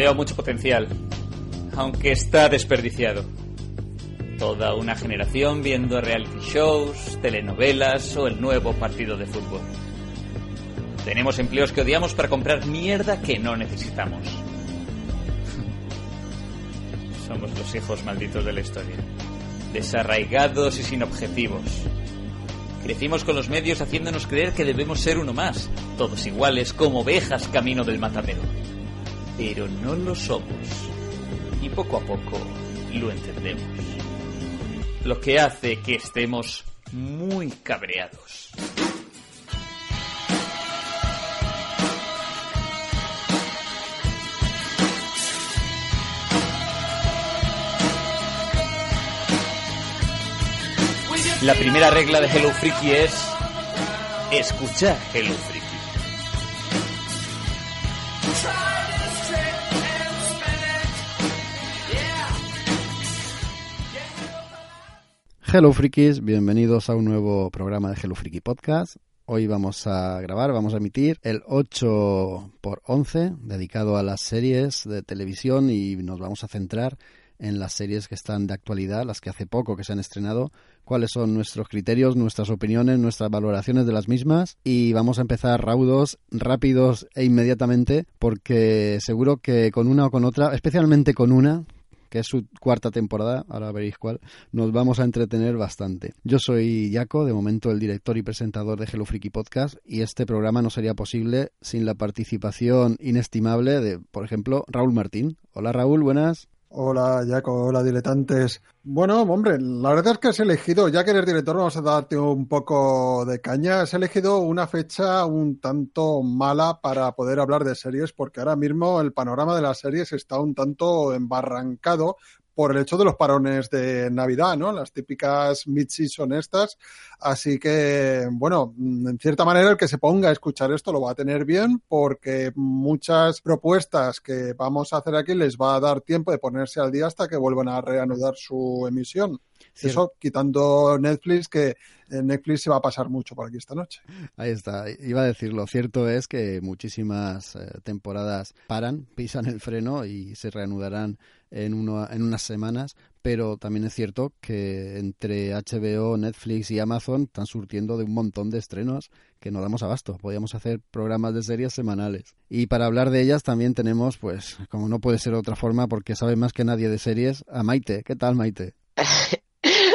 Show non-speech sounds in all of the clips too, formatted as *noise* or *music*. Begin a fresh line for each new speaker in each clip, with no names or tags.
Veo mucho potencial, aunque está desperdiciado. Toda una generación viendo reality shows, telenovelas o el nuevo partido de fútbol. Tenemos empleos que odiamos para comprar mierda que no necesitamos. *laughs* Somos los hijos malditos de la historia. Desarraigados y sin objetivos. Crecimos con los medios haciéndonos creer que debemos ser uno más, todos iguales como ovejas camino del matadero. Pero no lo somos. Y poco a poco lo entendemos. Lo que hace que estemos muy cabreados. La primera regla de Hello Freaky es escuchar Hello Freaky.
Hello Frikis, bienvenidos a un nuevo programa de Hello Freaky Podcast. Hoy vamos a grabar, vamos a emitir el 8 por 11 dedicado a las series de televisión y nos vamos a centrar en las series que están de actualidad, las que hace poco que se han estrenado, cuáles son nuestros criterios, nuestras opiniones, nuestras valoraciones de las mismas y vamos a empezar raudos, rápidos e inmediatamente porque seguro que con una o con otra, especialmente con una, que es su cuarta temporada, ahora veréis cuál, nos vamos a entretener bastante. Yo soy Jaco, de momento el director y presentador de Hello Freaky Podcast, y este programa no sería posible sin la participación inestimable de, por ejemplo, Raúl Martín. Hola Raúl, buenas.
Hola, Jaco, hola, diletantes. Bueno, hombre, la verdad es que has elegido, ya que eres director, vamos a darte un poco de caña. Has elegido una fecha un tanto mala para poder hablar de series, porque ahora mismo el panorama de las series está un tanto embarrancado por el hecho de los parones de Navidad, ¿no? Las típicas mid-season estas. Así que, bueno, en cierta manera el que se ponga a escuchar esto lo va a tener bien porque muchas propuestas que vamos a hacer aquí les va a dar tiempo de ponerse al día hasta que vuelvan a reanudar su emisión. Eso quitando Netflix, que Netflix se va a pasar mucho por aquí esta noche.
Ahí está. Iba a decir, lo cierto es que muchísimas eh, temporadas paran, pisan el freno y se reanudarán en, uno, en unas semanas, pero también es cierto que entre HBO, Netflix y Amazon están surtiendo de un montón de estrenos que no damos abasto. Podríamos hacer programas de series semanales. Y para hablar de ellas también tenemos, pues, como no puede ser de otra forma, porque sabe más que nadie de series, a Maite. ¿Qué tal, Maite? *laughs*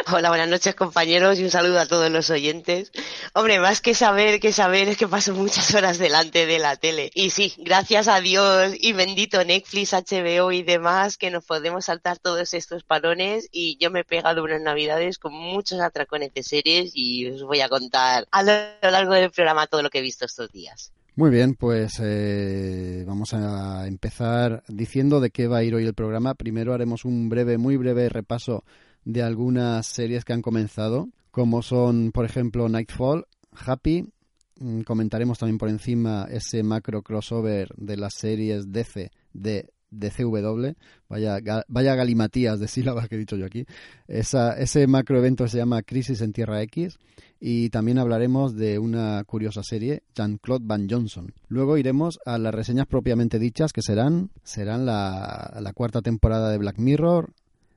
Hola, buenas noches compañeros y un saludo a todos los oyentes. Hombre, más que saber que saber es que paso muchas horas delante de la tele. Y sí, gracias a Dios y bendito Netflix, HBO y demás que nos podemos saltar todos estos parones y yo me he pegado unas navidades con muchos atracones de series y os voy a contar a lo largo del programa todo lo que he visto estos días.
Muy bien, pues eh, vamos a empezar diciendo de qué va a ir hoy el programa. Primero haremos un breve, muy breve repaso de algunas series que han comenzado, como son, por ejemplo, Nightfall, Happy. Mm, comentaremos también por encima ese macro crossover de las series DC de DCW, vaya, vaya galimatías de *laughs* sílabas que he dicho yo aquí. Esa, ese macro evento se llama Crisis en Tierra X y también hablaremos de una curiosa serie, Jean-Claude Van Johnson. Luego iremos a las reseñas propiamente dichas que serán, serán la, la cuarta temporada de Black Mirror,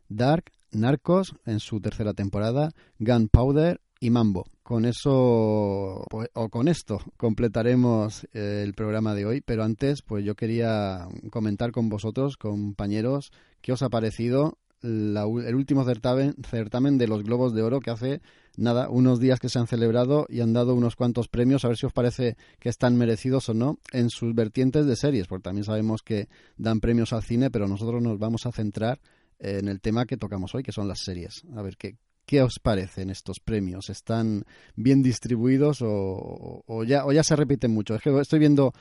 Dark, Narcos en su tercera temporada, Gunpowder y Mambo. Con eso pues, o con esto completaremos eh, el programa de hoy, pero antes pues yo quería comentar con vosotros, compañeros, qué os ha parecido el último certamen, certamen de los Globos de Oro que hace nada, unos días que se han celebrado y han dado unos cuantos premios, a ver si os parece que están merecidos o no en sus vertientes de series, porque también sabemos que dan premios al cine, pero nosotros nos vamos a centrar en el tema que tocamos hoy, que son las series. A ver, ¿qué, qué os parecen estos premios? ¿Están bien distribuidos o, o, ya, o ya se repiten mucho? Es que estoy viendo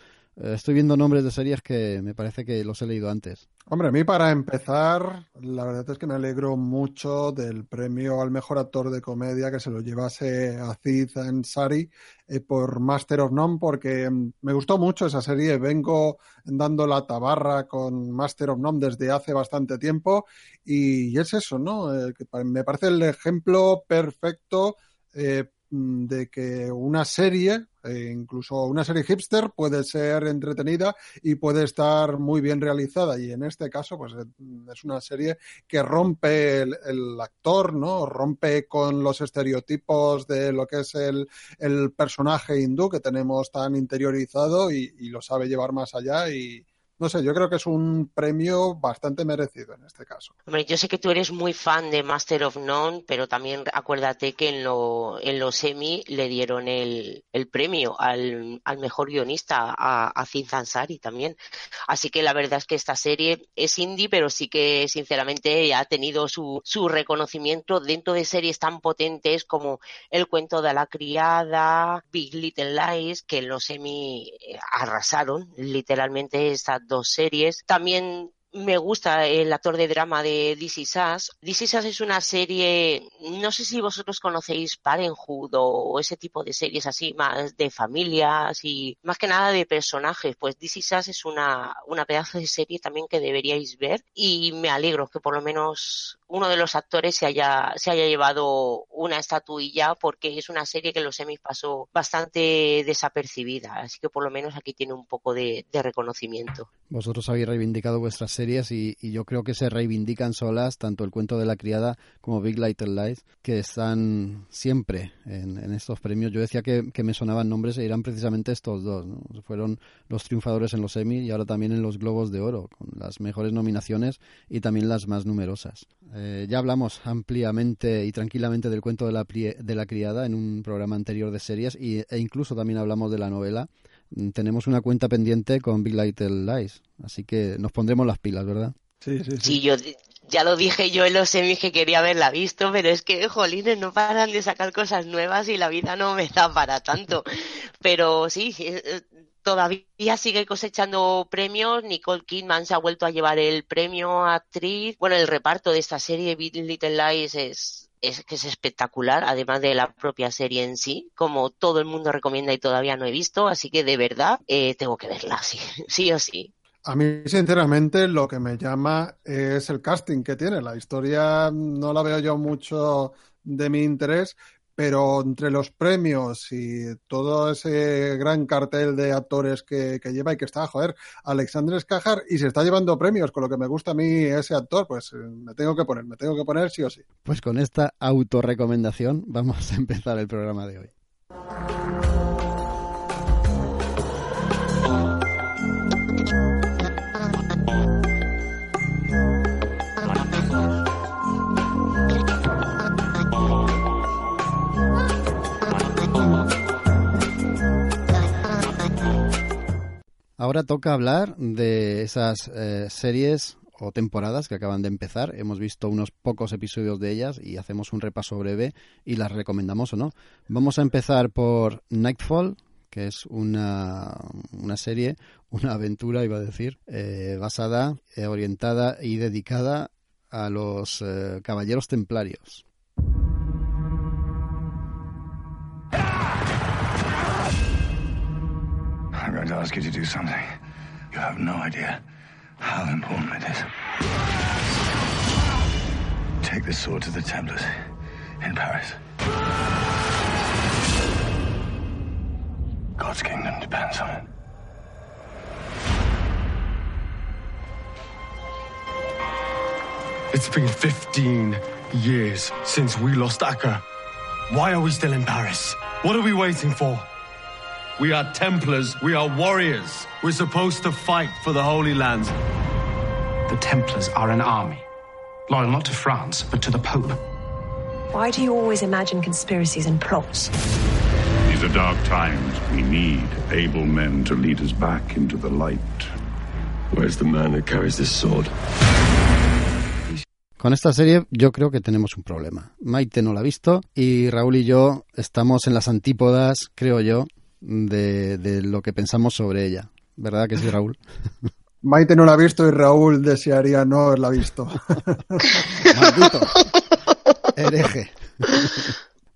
estoy viendo nombres de series que me parece que los he leído antes.
Hombre, a mí para empezar, la verdad es que me alegro mucho del premio al mejor actor de comedia que se lo llevase Aziz Ansari eh, por Master of None, porque mm, me gustó mucho esa serie. Vengo dando la tabarra con Master of None desde hace bastante tiempo y, es eso, ¿no? Eh, me parece el ejemplo perfecto de que una serie E incluso una serie hipster puede ser entretenida y puede estar muy bien realizada. Y en este caso, pues es una serie que rompe el, actor, ¿no? Rompe con los estereotipos de lo que es el, personaje hindú que tenemos tan interiorizado y, y lo sabe llevar más allá y, no sé, yo creo que es un premio bastante merecido en este caso.
Hombre, yo sé que tú eres muy fan de Master of None, pero también acuérdate que en, lo, en los semi le dieron el, el premio al, al, mejor guionista a, a Zin Zansari también. Así que la verdad es que esta serie es indie, pero sí que sinceramente ha tenido su, su reconocimiento dentro de series tan potentes como El cuento de la criada, Big Little Lies, que en los semi arrasaron literalmente esta dos series. También me gusta el actor de drama de DC Sass. DC Sass es una serie, no sé si vosotros conocéis Parenthood o ese tipo de series así, más de familias y más que nada de personajes. Pues DC Sass es una, una pedazo de serie también que deberíais ver y me alegro que por lo menos uno de los actores se haya, se haya llevado una estatuilla porque es una serie que los semis pasó bastante desapercibida. Así que por lo menos aquí tiene un poco de, reconocimiento.
Vosotros habéis reivindicado vuestras y, yo creo que se reivindican solas tanto el cuento de la criada como Big Little Lies, que están siempre en, estos premios. Yo decía que, me sonaban nombres e eran precisamente estos dos. Fueron los triunfadores en los Emmy y ahora también en los Globos de Oro, con las mejores nominaciones y también las más numerosas. Eh, ya hablamos ampliamente y tranquilamente del cuento de la, de la criada en un programa anterior de series e incluso también hablamos de la novela. Mm, tenemos una cuenta pendiente con Big Little Lies, así que nos pondremos las pilas, ¿verdad?
Sí, sí,
sí. yo ya lo dije yo en los semis que quería haberla visto, pero es que, jolines, no paran de sacar cosas nuevas y la vida no me da para tanto. *laughs* Pero sí, eh, todavía sigue cosechando premios. Nicole Kidman se ha vuelto a llevar el premio a actriz. Bueno, el reparto de esta serie, Little Lies, es, es que es espectacular, además de la propia serie en sí, como todo el mundo recomienda y todavía no he visto, así que de verdad eh, tengo que verla, *laughs* sí, sí o sí.
A mí, sinceramente, lo que me llama es el casting que tiene. La historia no la veo yo mucho de mi interés, pero entre los premios y todo ese gran cartel de actores que, lleva y que está, joder, Alexander Skajar y se está llevando premios, con lo que me gusta a mí ese actor, pues eh, me tengo que poner, me tengo que poner sí o sí.
Pues con esta autorrecomendación vamos a empezar el programa de hoy. Ahora toca hablar de esas eh, series o temporadas que acaban de empezar. Hemos visto unos pocos episodios de ellas y hacemos un repaso breve y las recomendamos o no. Vamos a empezar por Nightfall, que es una, una serie, una aventura, iba a decir, eh, basada, eh, orientada y dedicada a los caballeros templarios. I'm going to ask you to do something. You have no idea how important it is. Take this sword to the Templars in Paris. God's kingdom depends on it. It's been 15 years since we lost Acre. Why are we still in Paris? What are we waiting for? We are Templars. We are warriors. We're supposed to fight for the Holy Lands. The Templars are an army, loyal not to France, but to the Pope. Why do you always imagine conspiracies and plots? These are dark times. We need able men to lead us back into the light. Where's the man that carries this sword? Con esta serie yo creo que tenemos un problema. Maite no la ha visto y Raúl y yo estamos en las antípodas, creo yo, de, lo que pensamos sobre ella. ¿Verdad que sí, Raúl? *laughs*
Maite no la ha visto y Raúl desearía no haberla visto. *laughs*
Maldito. Hereje.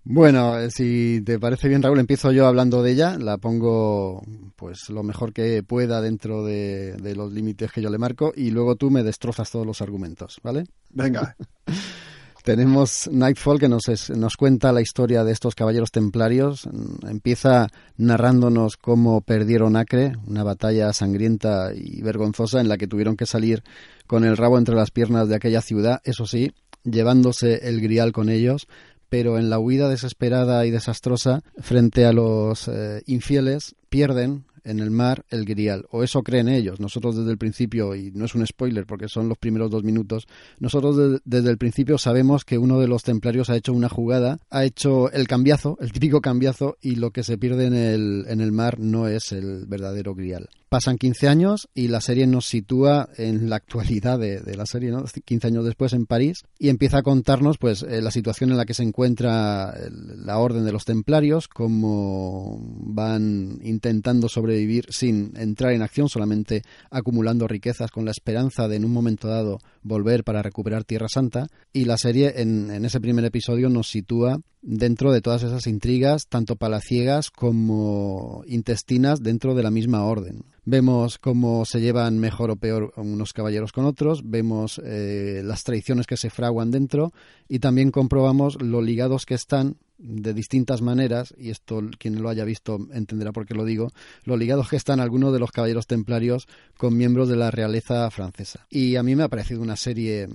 Bueno, eh, si te parece bien, Raúl, empiezo yo hablando de ella. La pongo pues lo mejor que pueda dentro de, de los límites que yo le marco y luego tú me destrozas todos los argumentos, ¿vale?
Venga. *laughs*
Tenemos Nightfall que nos, nos cuenta la historia de estos caballeros templarios. Empieza narrándonos cómo perdieron Acre, una batalla sangrienta y vergonzosa en la que tuvieron que salir con el rabo entre las piernas de aquella ciudad, eso sí, llevándose el grial con ellos, pero en la huida desesperada y desastrosa frente a los eh, infieles pierden en el mar el grial, o eso creen ellos. Nosotros desde el principio, y no es un spoiler porque son los primeros dos minutos, nosotros desde el principio sabemos que uno de los templarios ha hecho una jugada, ha hecho el cambiazo, el típico cambiazo, y lo que se pierde en el, en el mar no es el verdadero grial. Pasan 15 años y la serie nos sitúa en la actualidad de, la serie, ¿no? 15 años después en París y empieza a contarnos pues eh, la situación en la que se encuentra la orden de los templarios, cómo van intentando sobrevivir sin entrar en acción, solamente acumulando riquezas con la esperanza de en un momento dado volver para recuperar Tierra Santa y la serie en, ese primer episodio nos sitúa dentro de todas esas intrigas, tanto palaciegas como intestinas dentro de la misma orden. Vemos cómo se llevan mejor o peor unos caballeros con otros, vemos eh, las traiciones que se fraguan dentro y también comprobamos lo ligados que están de distintas maneras, y esto quien lo haya visto entenderá por qué lo digo, lo ligados que están algunos de los caballeros templarios con miembros de la realeza francesa. Y a mí me ha parecido una serie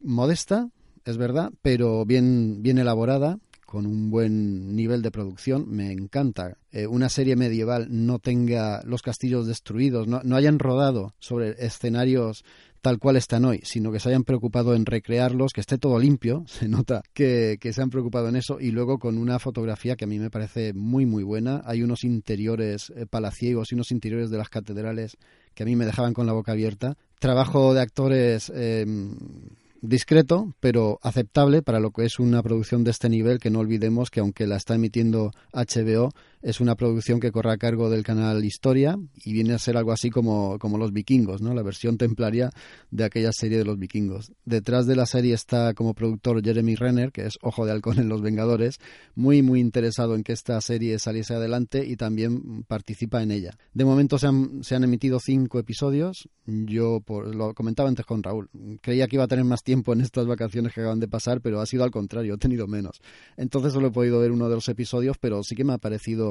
modesta, es verdad, pero bien, bien elaborada, con un buen nivel de producción. Me encanta eh, una serie medieval no tenga los castillos destruidos, no, no hayan rodado sobre escenarios tal cual están hoy, sino que se hayan preocupado en recrearlos, que esté todo limpio, *laughs* se nota que, se han preocupado en eso, y luego con una fotografía que a mí me parece muy, muy buena. Hay unos interiores eh, palaciegos y unos interiores de las catedrales que a mí me dejaban con la boca abierta. Trabajo de actores eh, discreto, pero aceptable para lo que es una producción de este nivel, que no olvidemos que aunque la está emitiendo HBO, es una producción que corre a cargo del canal Historia y viene a ser algo así como, como Los Vikingos, ¿no? la versión templaria de aquella serie de Los Vikingos. Detrás de la serie está como productor Jeremy Renner, que es Ojo de Halcón en Los Vengadores, muy, muy interesado en que esta serie saliese adelante y también participa en ella. De momento se han, se han emitido cinco episodios. Yo lo comentaba antes con Raúl. Creía que iba a tener más tiempo en estas vacaciones que acaban de pasar, pero ha sido al contrario, he tenido menos. Entonces solo he podido ver uno de los episodios, pero sí que me ha parecido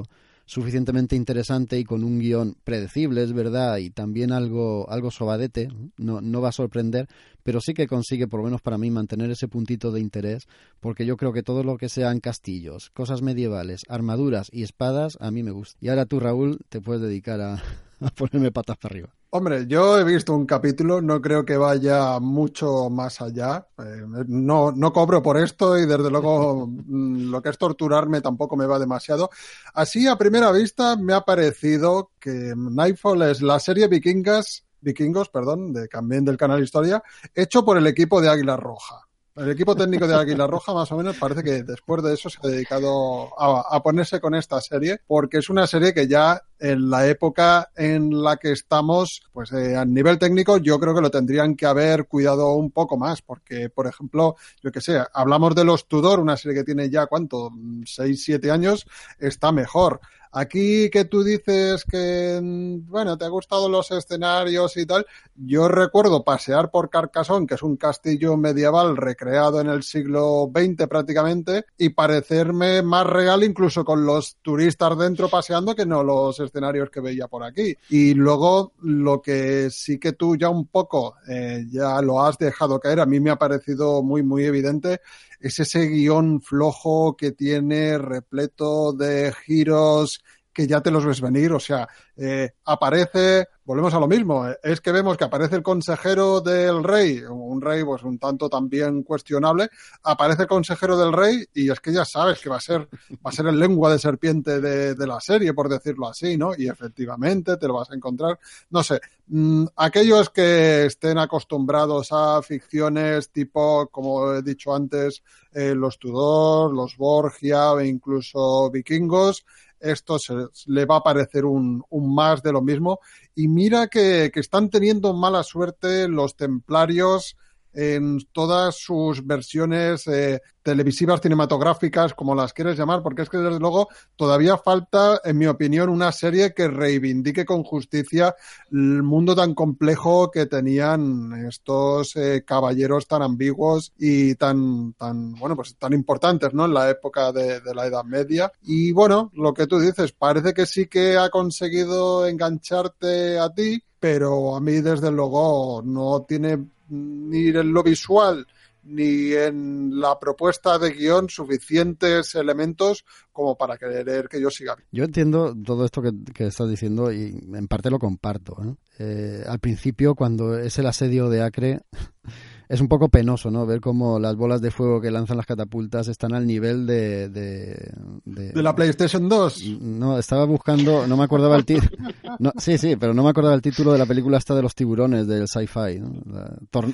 suficientemente interesante y con un guion predecible, es verdad, y también algo, algo sobadete, no, no va a sorprender, pero sí que consigue, por lo menos para mí, mantener ese puntito de interés, porque yo creo que todo lo que sean castillos, cosas medievales, armaduras y espadas, a mí me gusta. Y ahora tú, Raúl, te puedes dedicar a, *laughs* a ponerme patas para arriba.
Hombre, yo he visto un capítulo, no creo que vaya mucho más allá. Eh, no, no cobro por esto y desde luego mm, lo que es torturarme tampoco me va demasiado. Así a primera vista me ha parecido que Nightfall es la serie Vikingas, Vikingos, perdón, de, también del canal Historia, hecho por el equipo de Águila Roja. El equipo técnico de Águila Roja, más o menos, parece que después de eso se ha dedicado a, ponerse con esta serie, porque es una serie que ya en la época en la que estamos, pues eh, a nivel técnico, yo creo que lo tendrían que haber cuidado un poco más, porque, por ejemplo, yo que sé, hablamos de los Tudor, una serie que tiene ya, ¿cuánto? Seis, siete años, está mejor. Aquí que tú dices que, bueno, te ha gustado los escenarios y tal, yo recuerdo pasear por Carcassonne, que es un castillo medieval recreado en el siglo XX prácticamente, y parecerme más real incluso con los turistas dentro paseando que no los escenarios que veía por aquí. Y luego lo que sí que tú ya un poco eh, ya lo has dejado caer, a mí me ha parecido muy, muy evidente, es ese guion flojo que tiene repleto de giros que ya te los ves venir, o sea, eh, aparece, volvemos a lo mismo, eh, es que vemos que aparece el consejero del rey, un rey pues un tanto también cuestionable, aparece el consejero del rey y es que ya sabes que va a ser, va a ser el lengua de serpiente de, la serie, por decirlo así, ¿no? Y efectivamente te lo vas a encontrar, no sé, mm, aquellos que estén acostumbrados a ficciones tipo, como he dicho antes, eh, los Tudor, los Borgia o incluso vikingos, esto se, le va a parecer un, un, más de lo mismo. Y mira que, que están teniendo mala suerte los templarios en todas sus versiones eh, televisivas, cinematográficas, como las quieres llamar, porque es que desde luego todavía falta, en mi opinión, una serie que reivindique con justicia el mundo tan complejo que tenían estos eh, caballeros tan ambiguos y tan, tan, bueno, pues tan importantes, ¿no? En la época de, de la Edad Media. Y bueno, lo que tú dices, parece que sí que ha conseguido engancharte a ti, pero a mí desde luego no tiene ni en lo visual ni en la propuesta de guion suficientes elementos como para querer que yo siga.
Yo entiendo todo esto que, estás diciendo y en parte lo comparto. Eh, al principio, cuando es el asedio de Acre, es un poco penoso, ¿no? Ver cómo las bolas de fuego que lanzan las catapultas están al nivel de...
¿De, de, la PlayStation 2?
No, estaba buscando, no me acordaba el título. *laughs* No, sí, sí, pero no me acordaba el título de la película esta de los tiburones, del sci-fi, ¿no?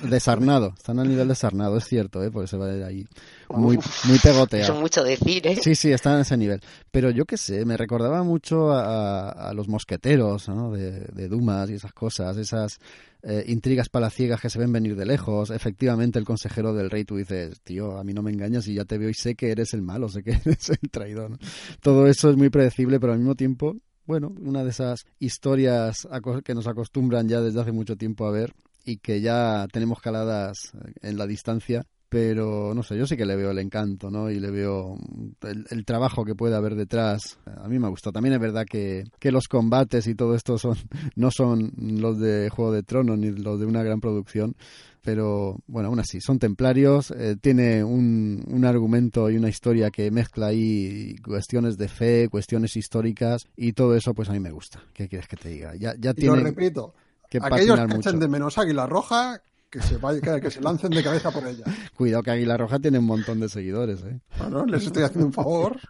Desarnado, están al nivel de Sarnado, es cierto, ¿eh? Porque se va de ahí muy, muy pegoteado.
Eso mucho decir, ¿eh?
Sí, sí, están en ese nivel. Pero yo qué sé, me recordaba mucho a, a los mosqueteros, ¿no? De, de Dumas y esas cosas, esas eh, intrigas palaciegas que se ven venir de lejos. Efectivamente, el consejero del rey, tú dices, tío, a mí no me engañas y ya te veo y sé que eres el malo, sé que *laughs* eres el traidor. Todo eso es muy predecible, pero al mismo tiempo, bueno, una de esas historias que nos acostumbran ya desde hace mucho tiempo a ver y que ya tenemos caladas en la distancia pero no sé, yo sí que le veo el encanto, ¿no? Y le veo el, trabajo que puede haber detrás. A mí me gusta. También es verdad que, que, los combates y todo esto son *laughs* no son los de Juego de Tronos ni los de una gran producción, pero bueno, aún así, son templarios, eh, tiene un, un, argumento y una historia que mezcla ahí cuestiones de fe, cuestiones históricas y todo eso pues a mí me gusta. ¿Qué quieres que te diga? Ya, ya tiene...
Lo repito, que aquellos que echan de menos Águila Roja que se, vaya, que se lancen de cabeza por ella. *laughs*
Cuidado que Águila Roja tiene un montón de seguidores, ¿eh?
Bueno, les estoy haciendo un favor. *laughs*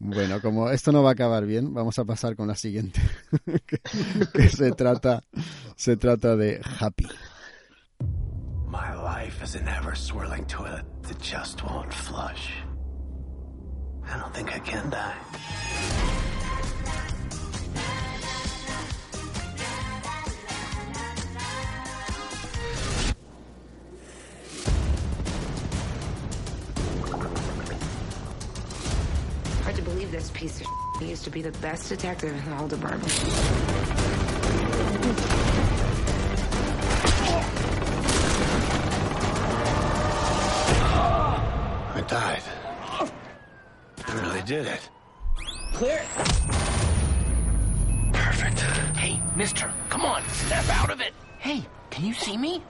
Bueno, como esto no va a acabar bien, vamos a pasar con la siguiente, *laughs* que, se trata se trata de Happy. My life is an ever swirling toilet that just won't flush. I don't think I can die. This piece of shit. He used to be the best detective in the whole department. I died. I really did it. Clear. Perfect. Hey, mister, come on, snap out of it. Hey, can you see me?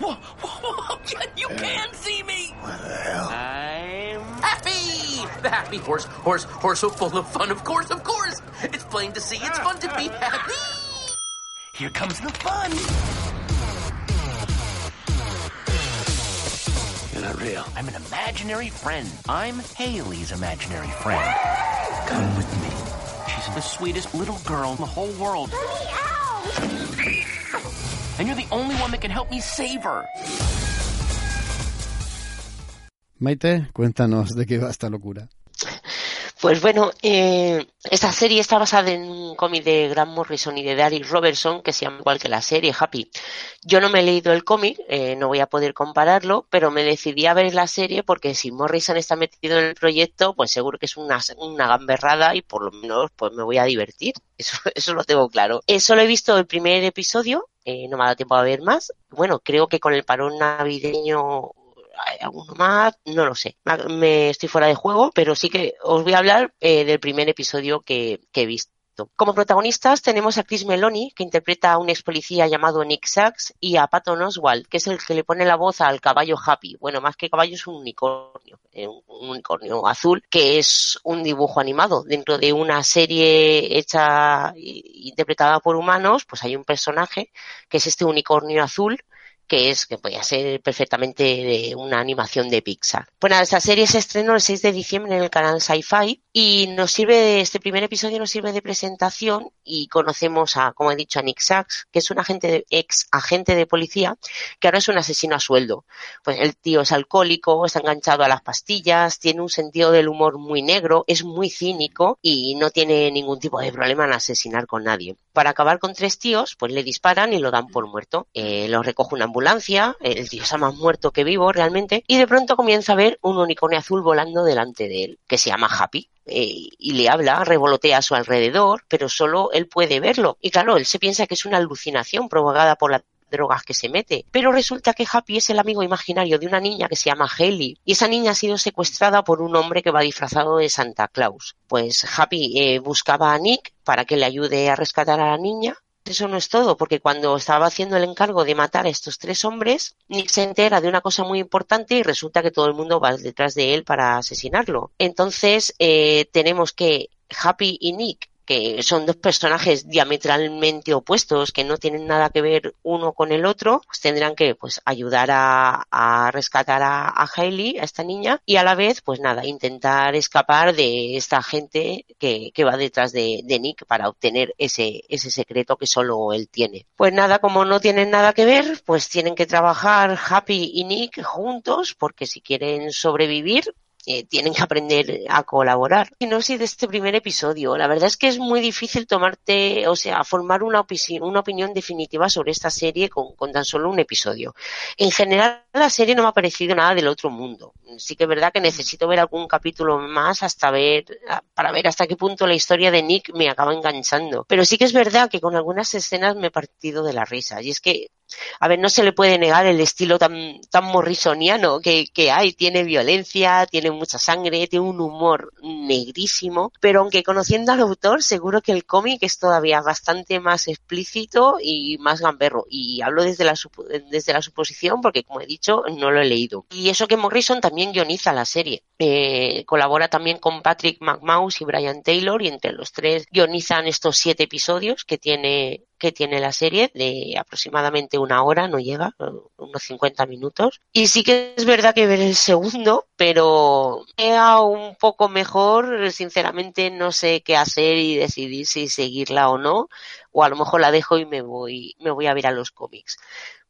Whoa, whoa, whoa, *laughs* you can see me! What the hell? I'm happy! The happy horse, horse, horse so full of fun, of course, of course! It's plain to see it's fun to be happy! Here comes the fun! You're not real. I'm an imaginary friend. I'm Haley's imaginary friend. Come with me. She's the sweetest little girl in the whole world. Ow! And you're the only one that can help me save her. Maite, cuéntanos de qué va esta locura.
Pues bueno, eh, esta serie está basada en un cómic de Grant Morrison y de Darius Robertson que se llama igual que la serie Happy. Yo no me he leído el cómic, eh, no voy a poder compararlo, pero me decidí a ver la serie porque si Morrison está metido en el proyecto, pues seguro que es una, una gamberrada y por lo menos pues me voy a divertir. *laughs* Eso, eso lo tengo claro. Eh, solo he visto el primer episodio, eh, no me ha dado tiempo a ver más. Bueno, creo que con el parón navideño hay alguno más, no lo sé. Me estoy fuera de juego, pero sí que os voy a hablar eh, del primer episodio que, que he visto. Como protagonistas tenemos a Chris Meloni, que interpreta a un ex policía llamado Nick Sachs, y a Patton Oswald, que es el que le pone la voz al caballo Happy. Bueno, más que caballo es un unicornio, eh, un unicornio azul, que es un dibujo animado. Dentro de una serie hecha, interpretada por humanos, pues hay un personaje que es este unicornio azul, que es que podía ser perfectamente una animación de Pixar. Bueno, esta serie se estrenó el 6 de diciembre en el canal Sci-Fi Y nos sirve, este primer episodio nos sirve de presentación y conocemos a, como he dicho, a Nick Sachs, que es un agente de, ex agente de policía, que ahora es un asesino a sueldo. Pues el tío es alcohólico, está enganchado a las pastillas, tiene un sentido del humor muy negro, es muy cínico y no tiene ningún tipo de problema en asesinar con nadie. Para acabar con tres tíos, pues le disparan y lo dan por muerto. Eh, lo recoge una ambulancia, el tío está más muerto que vivo realmente, y de pronto comienza a ver un unicornio azul volando delante de él, que se llama Happy. Eh, y le habla, revolotea a su alrededor, pero solo él puede verlo. Y claro, él se piensa que es una alucinación provocada por las drogas que se mete. Pero resulta que Happy es el amigo imaginario de una niña que se llama Haley. Y esa niña ha sido secuestrada por un hombre que va disfrazado de Santa Claus. Pues Happy eh, buscaba a Nick para que le ayude a rescatar a la niña eso no es todo, porque cuando estaba haciendo el encargo de matar a estos tres hombres, Nick se entera de una cosa muy importante y resulta que todo el mundo va detrás de él para asesinarlo. Entonces, eh, tenemos que Happy y Nick que son dos personajes diametralmente opuestos, que no tienen nada que ver uno con el otro, pues tendrán que pues ayudar a, rescatar a, a, Hailey, a esta niña, y a la vez, pues nada, intentar escapar de esta gente que, que va detrás de, de, Nick para obtener ese, ese secreto que solo él tiene. Pues nada, como no tienen nada que ver, pues tienen que trabajar Happy y Nick juntos, porque si quieren sobrevivir, eh, tienen que aprender a colaborar. Y no sé de este primer episodio. La verdad es que es muy difícil tomarte, o sea, formar una, una opinión definitiva sobre esta serie con, con, tan solo un episodio. En general, la serie no me ha parecido nada del otro mundo. Sí que es verdad que necesito ver algún capítulo más hasta ver, para ver hasta qué punto la historia de Nick me acaba enganchando. Pero sí que es verdad que con algunas escenas me he partido de la risa. Y es que a ver, no se le puede negar el estilo tan, morrisoniano que, hay. Tiene violencia, tiene mucha sangre, tiene un humor negrísimo, pero aunque conociendo al autor, seguro que el cómic es todavía bastante más explícito y más gamberro. Y hablo desde la, desde la suposición porque, como he dicho, no lo he leído. Y eso que Morrison también guioniza la serie. Eh, colabora también con Patrick McMaus y Brian Taylor y entre los tres guionizan estos siete episodios que tiene que tiene la serie de aproximadamente una hora, no llega, unos 50 minutos. Y sí que es verdad que ver el segundo, pero era un poco mejor, sinceramente no sé qué hacer y decidir si seguirla o no, o a lo mejor la dejo y me voy, me voy a ver a los cómics.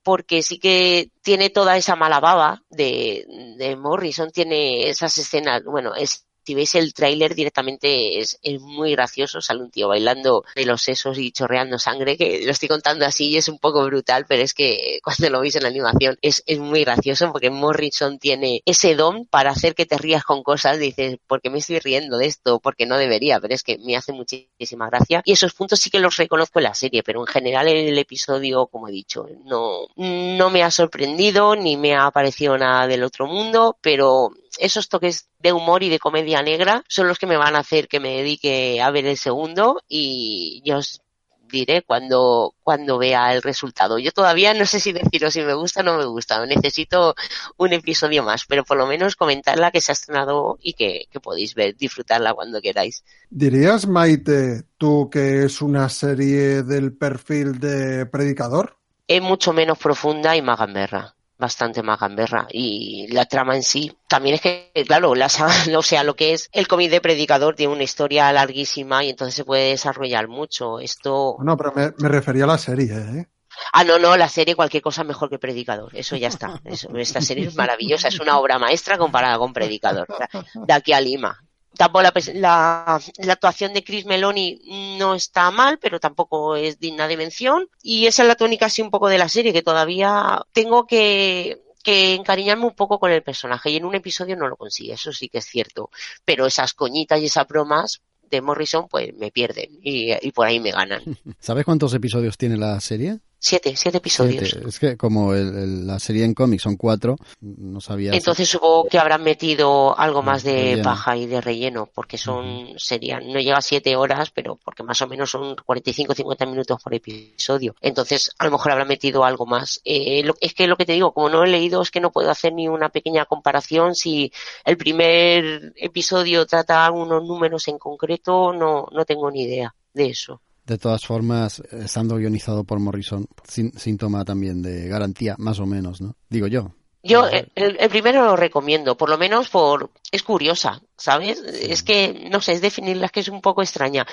Porque sí que tiene toda esa mala baba de Morrison, tiene esas escenas, bueno, es si veis el tráiler directamente es, es, muy gracioso, sale un tío bailando de los sesos y chorreando sangre, que lo estoy contando así y es un poco brutal, pero es que cuando lo veis en la animación es, es muy gracioso porque Morrison tiene ese don para hacer que te rías con cosas, dices, ¿por qué me estoy riendo de esto? Porque no debería, pero es que me hace muchísima gracia y esos puntos sí que los reconozco en la serie, pero en general el episodio, como he dicho, no, no me ha sorprendido ni me ha parecido nada del otro mundo, pero esos toques de humor y de comedia negra son los que me van a hacer que me dedique a ver el segundo y yo os diré cuando, cuando vea el resultado. Yo todavía no sé si deciros si me gusta o no me gusta. Necesito un episodio más, pero por lo menos comentarla que se ha estrenado y que, que podéis ver, disfrutarla cuando queráis.
¿Dirías, Maite, tú que es una serie del perfil de Predicador?
Es mucho menos profunda y más gamberra bastante más gamberra y la trama en sí también es que claro la *laughs* o sea lo que es el cómic de predicador tiene una historia larguísima y entonces se puede desarrollar mucho esto
no pero me, me refería a la serie ¿eh?
Ah, no, no, la serie cualquier cosa mejor que Predicador. Eso ya está. Eso, esta serie es maravillosa. Es una obra maestra comparada con Predicador. De aquí a Lima tampoco la, actuación de Chris Meloni no está mal, pero tampoco es digna de mención. Y esa es la tónica así un poco de la serie, que todavía tengo que, que encariñarme un poco con el personaje y en un episodio no lo consigue, eso sí que es cierto. Pero esas coñitas y esas bromas de Morrison pues me pierden y, y por ahí me ganan. *laughs*
¿Sabes cuántos episodios tiene la serie?
Siete, siete episodios.
Es que como el, el, la serie en cómics son cuatro, no sabía.
Entonces si... supongo que habrán metido algo más de relleno. paja y de relleno, porque son, serían, no llega a siete horas, pero porque más o menos son 45, 50 minutos por episodio. Entonces a lo mejor habrán metido algo más. Eh, lo, es que lo que te digo, como no he leído, es que no puedo hacer ni una pequeña comparación. Si el primer episodio trata unos números en concreto, no, no tengo ni idea de eso.
De todas formas, estando guionizado por Morrison, síntoma también de garantía, más o menos, ¿no? Digo yo.
Yo el, primero lo recomiendo, por lo menos por es curiosa, ¿sabes? Es que no sé, es definirla que es un poco extraña.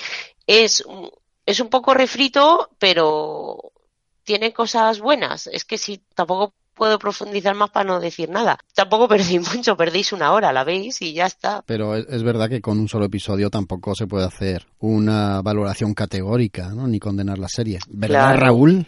Es es un poco refrito, pero tiene cosas buenas. Es que si tampoco puedo profundizar más para no decir nada. Tampoco perdéis *laughs* mucho, perdéis una hora, la veis y ya está.
Pero es, verdad que con un solo episodio tampoco se puede hacer una valoración categórica, ¿no? Ni condenar la serie. ¿Verdad, Raúl?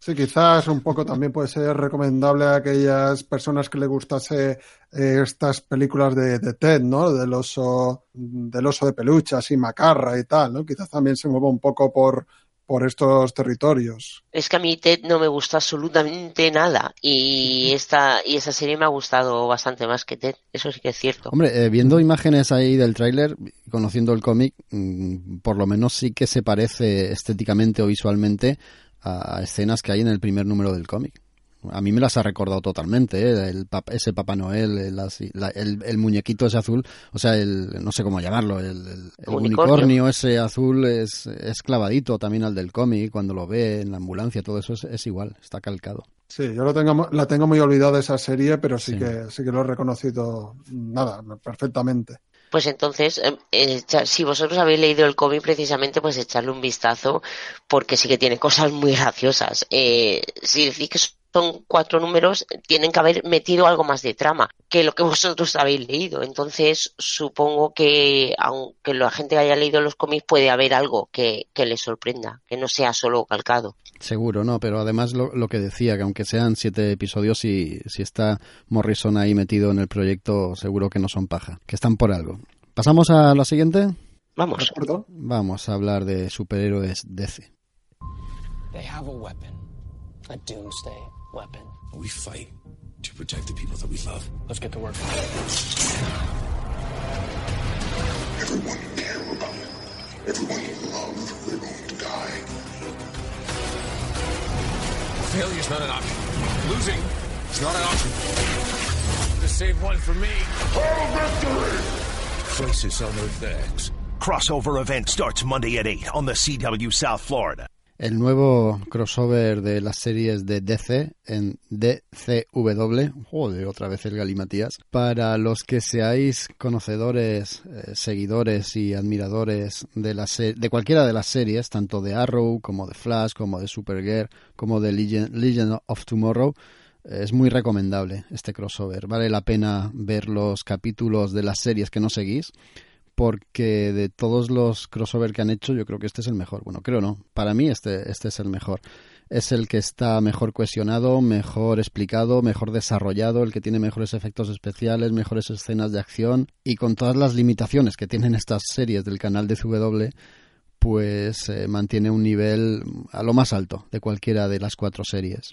sí, quizás un poco también puede ser recomendable a aquellas personas que le gustase eh, estas películas de, de, Ted, ¿no? Del oso, del oso de peluche, así macarra y tal, ¿no? Quizás también se mueva un poco por por estos territorios.
Es que a mí Ted no me gusta absolutamente nada y esta y esa serie me ha gustado bastante más que Ted, eso sí que es cierto.
Hombre, eh, viendo imágenes ahí del tráiler, conociendo el cómic, mm, por lo menos sí que se parece estéticamente o visualmente a escenas que hay en el primer número del cómic a mí me las ha recordado totalmente, ¿eh? el, ese Papá Noel, el, el, muñequito ese azul, o sea, el, no sé cómo llamarlo, el, unicornio. ese azul es, es, clavadito también al del cómic, cuando lo ve en la ambulancia, todo eso es, igual, está calcado.
Sí, yo lo tengo, la tengo muy olvidada esa serie, pero sí, que sí que lo he reconocido, nada, perfectamente.
Pues entonces, em, eh, si vosotros habéis leído el cómic precisamente, pues echarle un vistazo, porque sí que tiene *laughs* cosas muy graciosas. Eh, si decís que son cuatro números, tienen que haber metido algo más de trama que lo que *laughs* vosotros habéis leído. Entonces, supongo que aunque la gente haya leído los cómics, puede haber algo que, que les sorprenda, que no sea solo calcado.
Seguro, no, pero además lo, lo que decía, que aunque sean siete episodios, y si está Morrison ahí metido en el proyecto, seguro que no son paja, que están por algo. ¿Pasamos a la siguiente?
Vamos.
Vamos a hablar de superhéroes DC. weapon. We fight to protect the people that we love. Let's get to work. Everyone you care about, everyone you love, they're going to die. Failure's not an option. Losing is not an option. To save one for me. Total victory! Crisis on Earth X. Crossover event starts Monday at 8 on the CW South Florida. El nuevo crossover de las series de DC en DCW. Joder, otra vez el Galimatías. Para los que seáis conocedores, eh, seguidores y admiradores de, la de cualquiera de las series, tanto de Arrow como de Flash, como de Supergirl, como de Legend of Tomorrow, es muy recomendable este crossover. Vale la pena ver los capítulos de las series que no seguís porque de todos los crossover que han hecho, yo creo que este es el mejor. Bueno, creo no. Para mí este, este es el mejor. Es el que está mejor cohesionado, mejor explicado, mejor desarrollado, el que tiene mejores efectos especiales, mejores escenas de acción y con todas las limitaciones que tienen estas series del canal de CW, pues eh, mantiene un nivel a lo más alto de cualquiera de las cuatro series.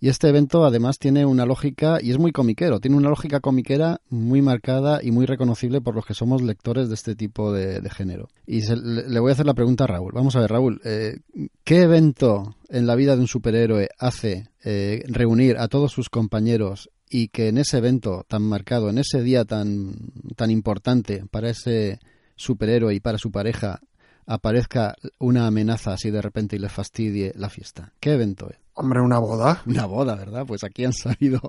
Y este evento además tiene una lógica, y es muy comiquero, tiene una lógica comiquera muy marcada y muy reconocible por los que somos lectores de este tipo de, género. Y le voy a hacer la pregunta a Raúl. Vamos a ver, Raúl, eh, ¿qué evento en la vida de un superhéroe hace eh, reunir a todos sus compañeros y que en ese evento tan marcado, en ese día tan, tan importante para ese superhéroe y para su pareja, aparezca una amenaza así de repente y le fastidie la fiesta? ¿Qué evento es?
Hombre, una boda.
Una boda, ¿verdad? Pues aquí han *laughs* sabido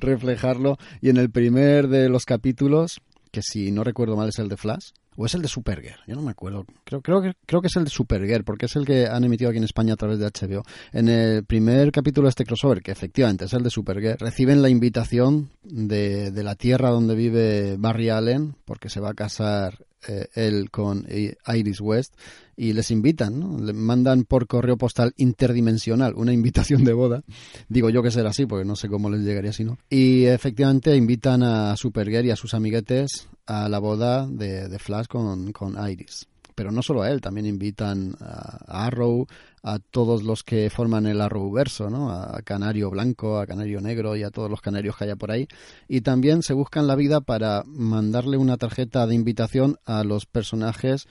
reflejarlo. Y en el primer de los capítulos, que si no recuerdo mal es el de Flash, o es el de Supergirl, yo no me acuerdo. Creo, creo, que, creo que es el de Supergirl, porque es el que han emitido aquí en España a través de HBO. En el primer capítulo de este crossover, que efectivamente es el de Supergirl, reciben la invitación de, de la tierra donde vive Barry Allen, porque se va a casar eh, él con Iris West y les invitan, ¿no? Le mandan por correo postal interdimensional una invitación de boda. Digo yo que será así, porque no sé cómo les llegaría si no. Y efectivamente invitan a Supergirl y a sus amiguetes a la boda de, de Flash con, con Iris pero no solo a él, también invitan a Arrow, a todos los que forman el Arrowverso, ¿no? A Canario Blanco, a Canario Negro y a todos los canarios que haya por ahí. Y también se buscan la vida para mandarle una tarjeta de invitación a los personajes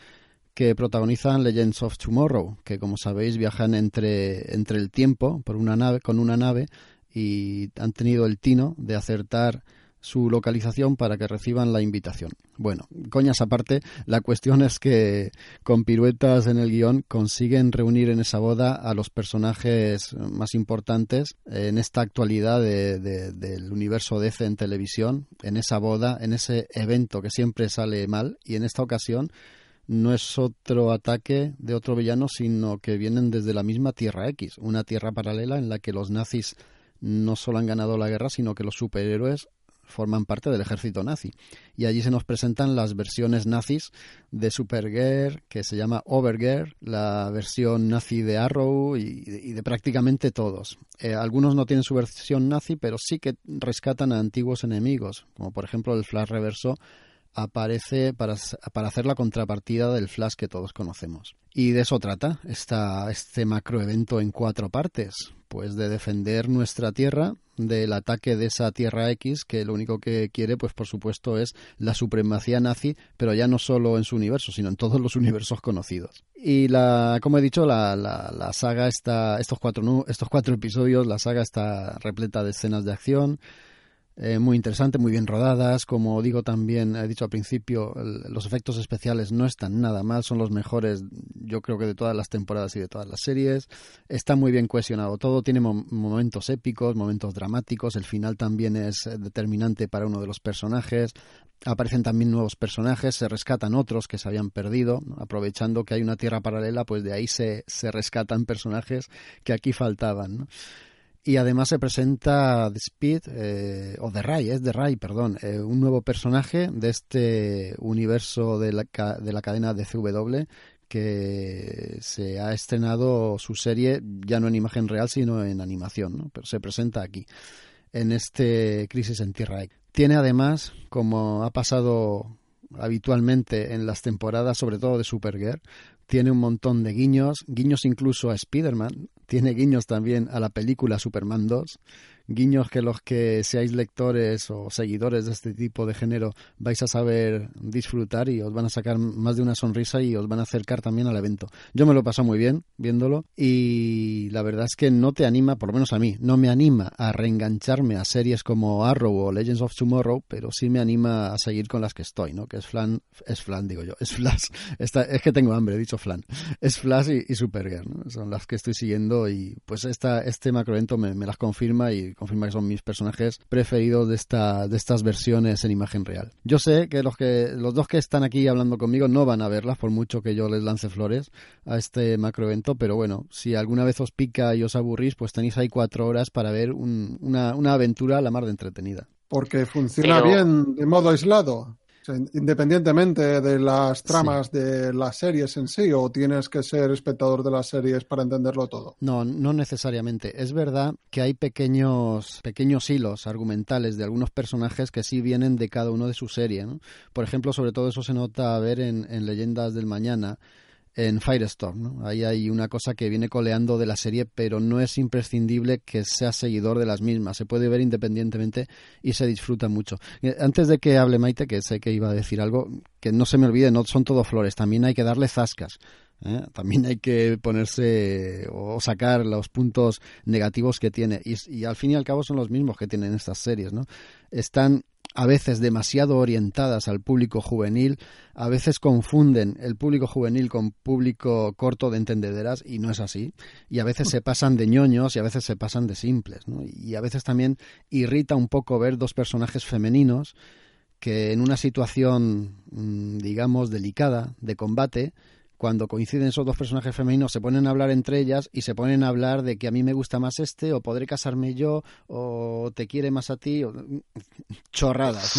que protagonizan Legends of Tomorrow, que como sabéis viajan entre, entre el tiempo por una nave, con una nave y han tenido el tino de acertar su localización para que reciban la invitación. Bueno, coñas aparte, la cuestión es que con piruetas en el guion consiguen reunir en esa boda a los personajes más importantes en esta actualidad del universo DC en televisión, en esa boda, en ese evento que siempre sale mal y en esta ocasión no es otro ataque de otro villano, sino que vienen desde la misma Tierra X, una tierra paralela en la que los nazis no solo han ganado la guerra, sino que los superhéroes forman parte del ejército nazi. Y allí se nos presentan las versiones nazis de Supergirl, que se llama Overgirl, la versión nazi de Arrow y, de, prácticamente todos. Eh, algunos no tienen su versión nazi, pero sí que rescatan a antiguos enemigos, como por ejemplo el Flash Reverso aparece para, para, hacer la contrapartida del Flash que todos conocemos. Y de eso trata esta, este macroevento en cuatro partes, pues de defender nuestra Tierra del ataque de esa Tierra X que lo único que quiere, pues por supuesto, es la supremacía nazi, pero ya no solo en su universo, sino en todos los *laughs* universos conocidos. Y la, como he dicho, la, la, la saga está, estos cuatro, estos cuatro episodios, la saga está repleta de escenas de acción, eh, muy interesante, muy bien rodadas. Como digo también, he dicho al principio, los efectos especiales no están nada mal, son los mejores, yo creo que de todas las temporadas y de todas las series. Está muy bien cohesionado todo, tiene momentos épicos, momentos dramáticos. El final también es eh, determinante para uno de los personajes. Aparecen también nuevos personajes, se rescatan otros que se habían perdido, aprovechando que hay una tierra paralela, pues de ahí se, se rescatan personajes que aquí faltaban. Y además se presenta The Speed, eh, o The Ray, es The Ray, perdón, eh, un nuevo personaje de este universo de la, de la cadena de CW que se ha estrenado su serie ya no en imagen real sino en animación, ¿no? pero se presenta aquí en este Crisis en Tierra X. Tiene además, como ha pasado habitualmente en las temporadas, sobre todo de Supergirl, tiene un montón de guiños, guiños incluso a Spider-Man, tiene guiños también a la película Superman 2, guiños que los que seáis lectores o seguidores de este tipo de género vais a saber disfrutar y os van a sacar más de una sonrisa y os van a acercar también al evento. Yo me lo paso muy bien viéndolo y la verdad es que no te anima, por lo menos a mí, no me anima a reengancharme a series como Arrow o Legends of Tomorrow, pero sí me anima a seguir con las que estoy, ¿no? Que es Flan, es Flan digo yo, es Flash, *laughs* es que tengo hambre, he dicho Flan, es Flash y, Supergirl, ¿no? Son las que estoy siguiendo y pues esta, este macroevento me, me las confirma y confirma que son mis personajes preferidos de, esta, de estas versiones en imagen real. Yo sé que los, que los dos que están aquí hablando conmigo no van a verlas, por mucho que yo les lance flores a este macroevento, pero bueno, si alguna vez os pica y os aburrís, pues tenéis ahí cuatro horas para ver una, una aventura a la mar de entretenida.
Porque funciona bien de modo aislado independientemente de las tramas de las series en sí, o tienes que ser espectador de las series para entenderlo todo.
No, no necesariamente. Es verdad que hay pequeños, pequeños hilos argumentales de algunos personajes que sí vienen de cada uno de su serie. Por ejemplo, sobre todo eso se nota a ver en, en Leyendas del Mañana en Firestorm. ¿no? Ahí hay una cosa que viene coleando de la serie, pero no es imprescindible que sea seguidor de las mismas. Se puede ver independientemente y se disfruta mucho. Eh, antes de que hable Maite, que sé que iba a decir algo, que no se me olvide, no son todo flores, también hay que darle zascas. ¿eh? También hay que ponerse o sacar los puntos negativos que tiene. Y, y, al fin y al cabo son los mismos que tienen estas series. ¿no? Están a veces demasiado orientadas al público juvenil, a veces confunden el público juvenil con público corto de entendederas y no es así. Y a veces se pasan de ñoños y a veces se pasan de simples. Y a veces también irrita un poco ver dos personajes femeninos que en una situación, mm, digamos, delicada, de combate, cuando coinciden esos dos personajes femeninos, se ponen a hablar entre ellas y se ponen a hablar de que a mí me gusta más este, o podré casarme yo, o te quiere más a ti, o... *laughs* chorradas,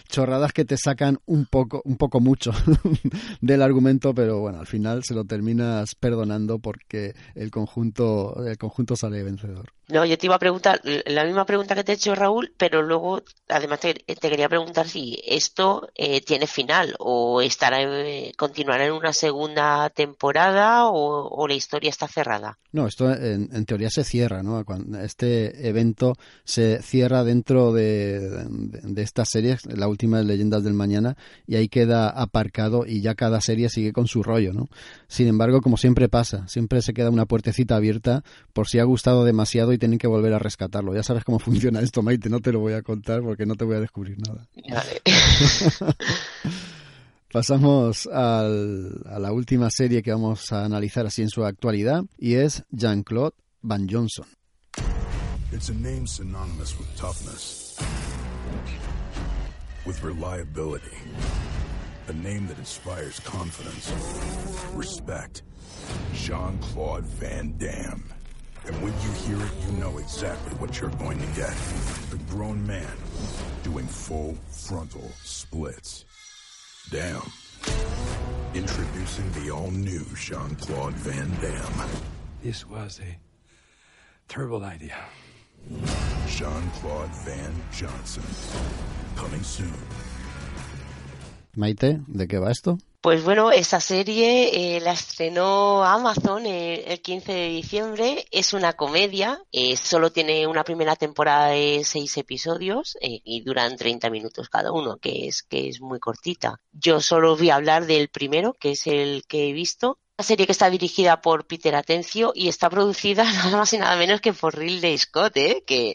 *laughs* chorradas que te sacan un poco, un poco mucho *laughs* del argumento, pero bueno, al final se lo terminas perdonando porque el conjunto, el conjunto sale vencedor.
No, yo te iba a preguntar la misma pregunta que te he hecho Raúl, pero luego además te, quería preguntar si esto eh, tiene final o estará eh, continuará en una segunda segunda temporada o, la historia está cerrada?
No, esto en, teoría se cierra, ¿no? Cuando este evento se cierra dentro de, de, esta serie, la última de Leyendas del Mañana, y ahí queda aparcado y ya cada serie sigue con su rollo, ¿no? Sin embargo, como siempre pasa, siempre se queda una puertecita abierta por si ha gustado demasiado y tienen que volver a rescatarlo. Ya sabes cómo *laughs* funciona esto, Maite, no te lo voy a contar porque no te voy a descubrir nada. *laughs* Pasamos al, a la última serie que vamos a analizar así en su actualidad y es Jean-Claude Van Johnson. It's a name synonymous with toughness, with reliability, a name that inspires confidence, respect. Jean-Claude Van Damme. And when you hear it, you know exactly what you're going to get. A grown man doing full frontal splits. Damn. Introducing the all-new Jean-Claude Van Damme. This was a terrible idea. Jean-Claude Van Johnson. Coming soon. Maite, ¿de qué va esto?
Pues bueno, esa serie eh, la estrenó Amazon el 15 de diciembre. Es una comedia, eh, solo tiene una primera temporada de seis episodios eh, y duran 30 minutos cada uno, que es, que es muy cortita. Yo solo voy a hablar del primero, que es el que he visto. Una serie que está dirigida por Peter Atencio y está producida *laughs* nada más y nada menos que por Ridley Scott, ¿eh? que,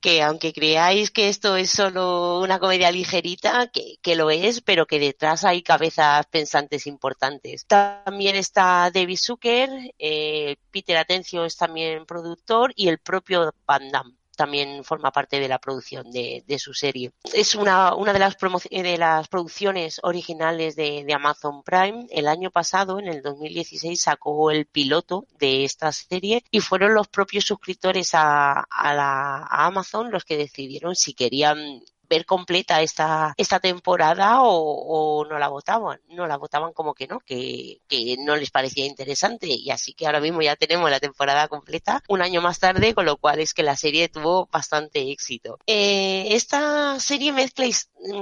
que aunque creáis que esto es solo una comedia ligerita, que, lo es, pero que detrás hay cabezas pensantes importantes. También está David Zucker, eh, Peter Atencio es también productor y el propio Van Damme también forma parte de la producción de, su serie. Es una, una de, las de las producciones originales de, Amazon Prime. El año pasado, en el 2016, sacó el piloto de esta serie y fueron los propios suscriptores a, la, a Amazon los que decidieron si querían ver completa esta, esta temporada o, no la votaban. No la votaban como que no, que, que no les parecía interesante. Y así que ahora mismo ya tenemos la temporada completa un año más tarde, con lo cual es que la serie tuvo bastante éxito. Eh, esta serie mezcla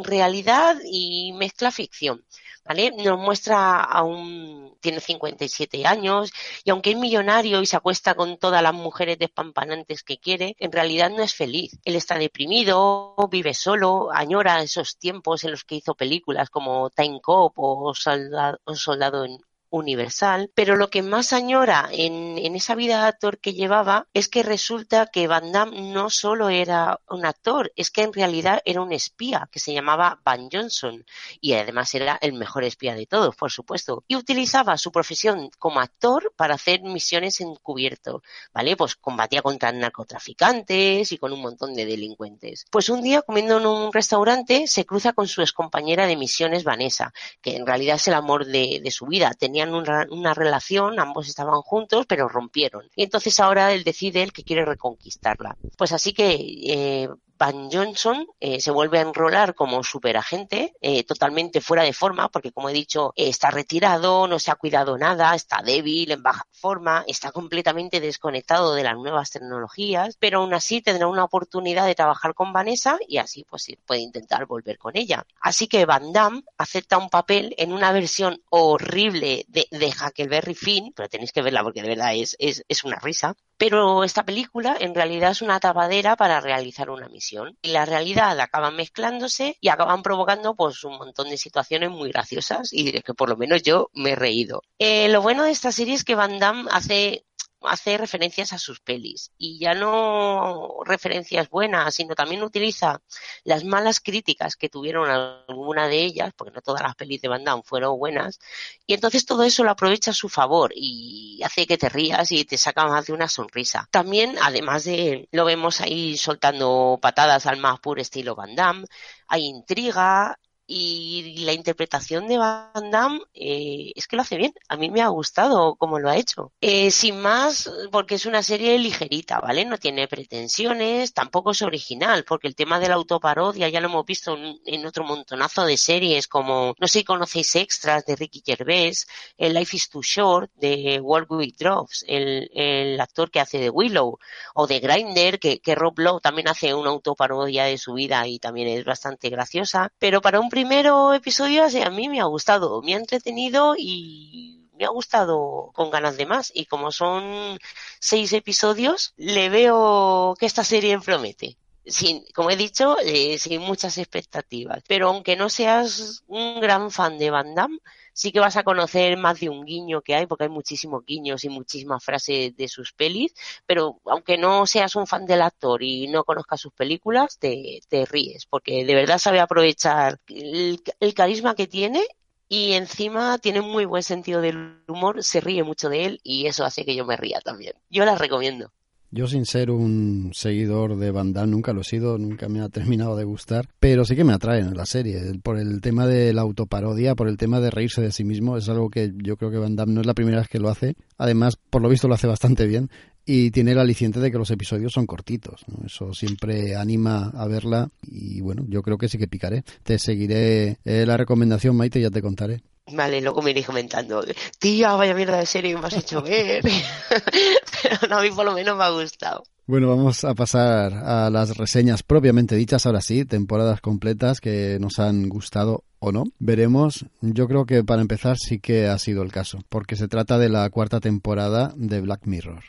realidad y mezcla ficción. ¿Vale? Nos muestra a un, tiene 57 años y aunque es millonario y se acuesta con todas las mujeres despampanantes que quiere, en realidad no es feliz. Él está deprimido, vive solo, añora esos tiempos en los que hizo películas como Time Cop o Soldado, Soldado en, universal, pero lo que más añora en, esa vida de actor que llevaba es que resulta que Van Damme no solo era un actor, es que en realidad era un espía que se llamaba Van Johnson y además era el mejor espía de todos, por supuesto, y utilizaba su profesión como actor para hacer misiones encubierto, ¿vale? Pues combatía contra narcotraficantes y con un montón de delincuentes. Pues un día comiendo en un restaurante se cruza con su excompañera de misiones, Vanessa, que en realidad es el amor de, de su vida, tenían una, relación, ambos estaban juntos, pero rompieron. Y entonces ahora él decide el que quiere reconquistarla. Pues así que eh, Van Johnson eh, se vuelve a enrolar como superagente, eh, totalmente fuera de forma, porque como he dicho, eh, está retirado, no se ha cuidado nada, está débil, en baja forma, está completamente desconectado de las nuevas tecnologías, pero aún así tendrá una oportunidad de trabajar con Vanessa y así pues puede intentar volver con ella. Así que Van Damme acepta un papel en una versión horrible de, de Huckleberry Finn, pero tenéis que verla porque de verdad es, es, es una risa, pero esta película en realidad es una tapadera para realizar una misión. Y la realidad acaban mezclándose y acaban provocando pues un montón de situaciones muy graciosas y que por lo menos yo me he reído. Eh, lo bueno de esta serie es que Van Damme hace hace referencias a sus pelis y ya no referencias buenas, sino también utiliza las malas críticas que tuvieron alguna de ellas, porque no todas las pelis de Van Damme fueron buenas, y entonces todo eso lo aprovecha a su favor y hace que te rías y te saca más de una sonrisa. También, además de, lo vemos ahí soltando patadas al más puro estilo Van Damme, hay intriga, y la interpretación de Van Damme eh, es que lo hace bien. A mí me ha gustado cómo lo ha hecho. Eh, sin más, porque es una serie ligerita, ¿vale? No tiene pretensiones, tampoco es original, porque el tema de la autoparodia ya lo hemos visto en, otro montonazo de series, como, no sé si conocéis extras de Ricky Gervais, el Life is Too Short de Walt With Drops, el, el, actor que hace de Willow, o de Grinder, que, que Rob Lowe también hace una autoparodia de su vida y también es bastante graciosa, pero para un primero episodio a mí me ha gustado, me ha entretenido y me ha gustado con ganas de más. Y como son seis episodios, le veo que esta serie promete sin, como he dicho, eh, sin muchas expectativas. Pero aunque no seas un gran fan de Van Damme, sí que vas a conocer más de un guiño que hay, porque hay muchísimos guiños y muchísimas frases de sus pelis, pero aunque no seas un fan del actor y no conozcas sus películas, te, ríes, porque de verdad sabe aprovechar el, el carisma que tiene y encima tiene muy buen sentido del humor, se ríe mucho de él y eso hace que yo me ría también. Yo la recomiendo.
Yo sin ser un seguidor de Van Damme, nunca lo he sido, nunca me ha terminado de gustar, pero sí que me atrae en la serie, por el tema de la autoparodia, por el tema de reírse de sí mismo, es algo que yo creo que Van Damme no es la primera vez que lo hace, además por lo visto lo hace bastante bien y tiene el aliciente de que los episodios son cortitos, eso siempre anima a verla y bueno, yo creo que sí que picaré, te seguiré eh, la recomendación Maite, ya te contaré.
Vale, luego me iréis comentando, tía, vaya mierda de serie que me has hecho ver. *laughs* Pero no, a mí por lo menos me ha gustado.
Bueno, vamos a pasar a las reseñas propiamente dichas, ahora sí, temporadas completas que nos han gustado o no. Veremos, yo creo que para empezar sí que ha sido el caso, porque se trata de la cuarta temporada de Black Mirror.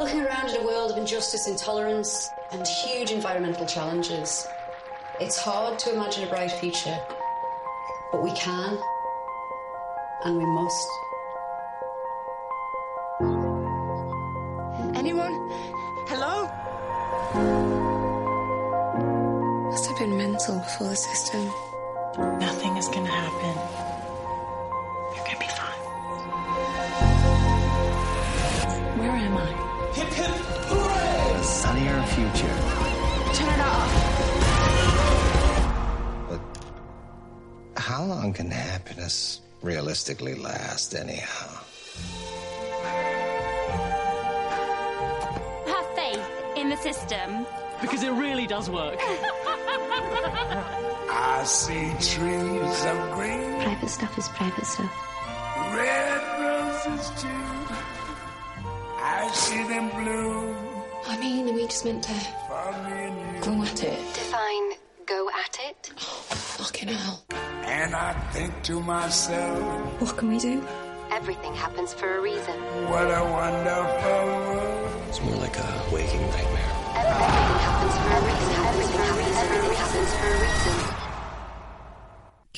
Looking around at a world of injustice, intolerance and huge environmental challenges, it's hard to imagine a bright future. But we can and we must. Anyone? Hello? Must have been mental before the system. Nothing is gonna happen. You're gonna be fine. Where am I? Hip hip hooray! A sunnier future. Turn it off. How long can happiness realistically last, anyhow?
Have faith in the system.
Because it really does work. *laughs*
I see trees of green.
Private stuff is private stuff.
Red roses too. I see them blue.
I mean, are we just meant to go at it?
Define go at it.
Oh, fucking hell.
And I think to myself,
What can we do?
Everything happens for a reason.
What a wonderful world.
It's more like a waking nightmare.
Everything happens for a reason. Everything happens, everything happens for a reason.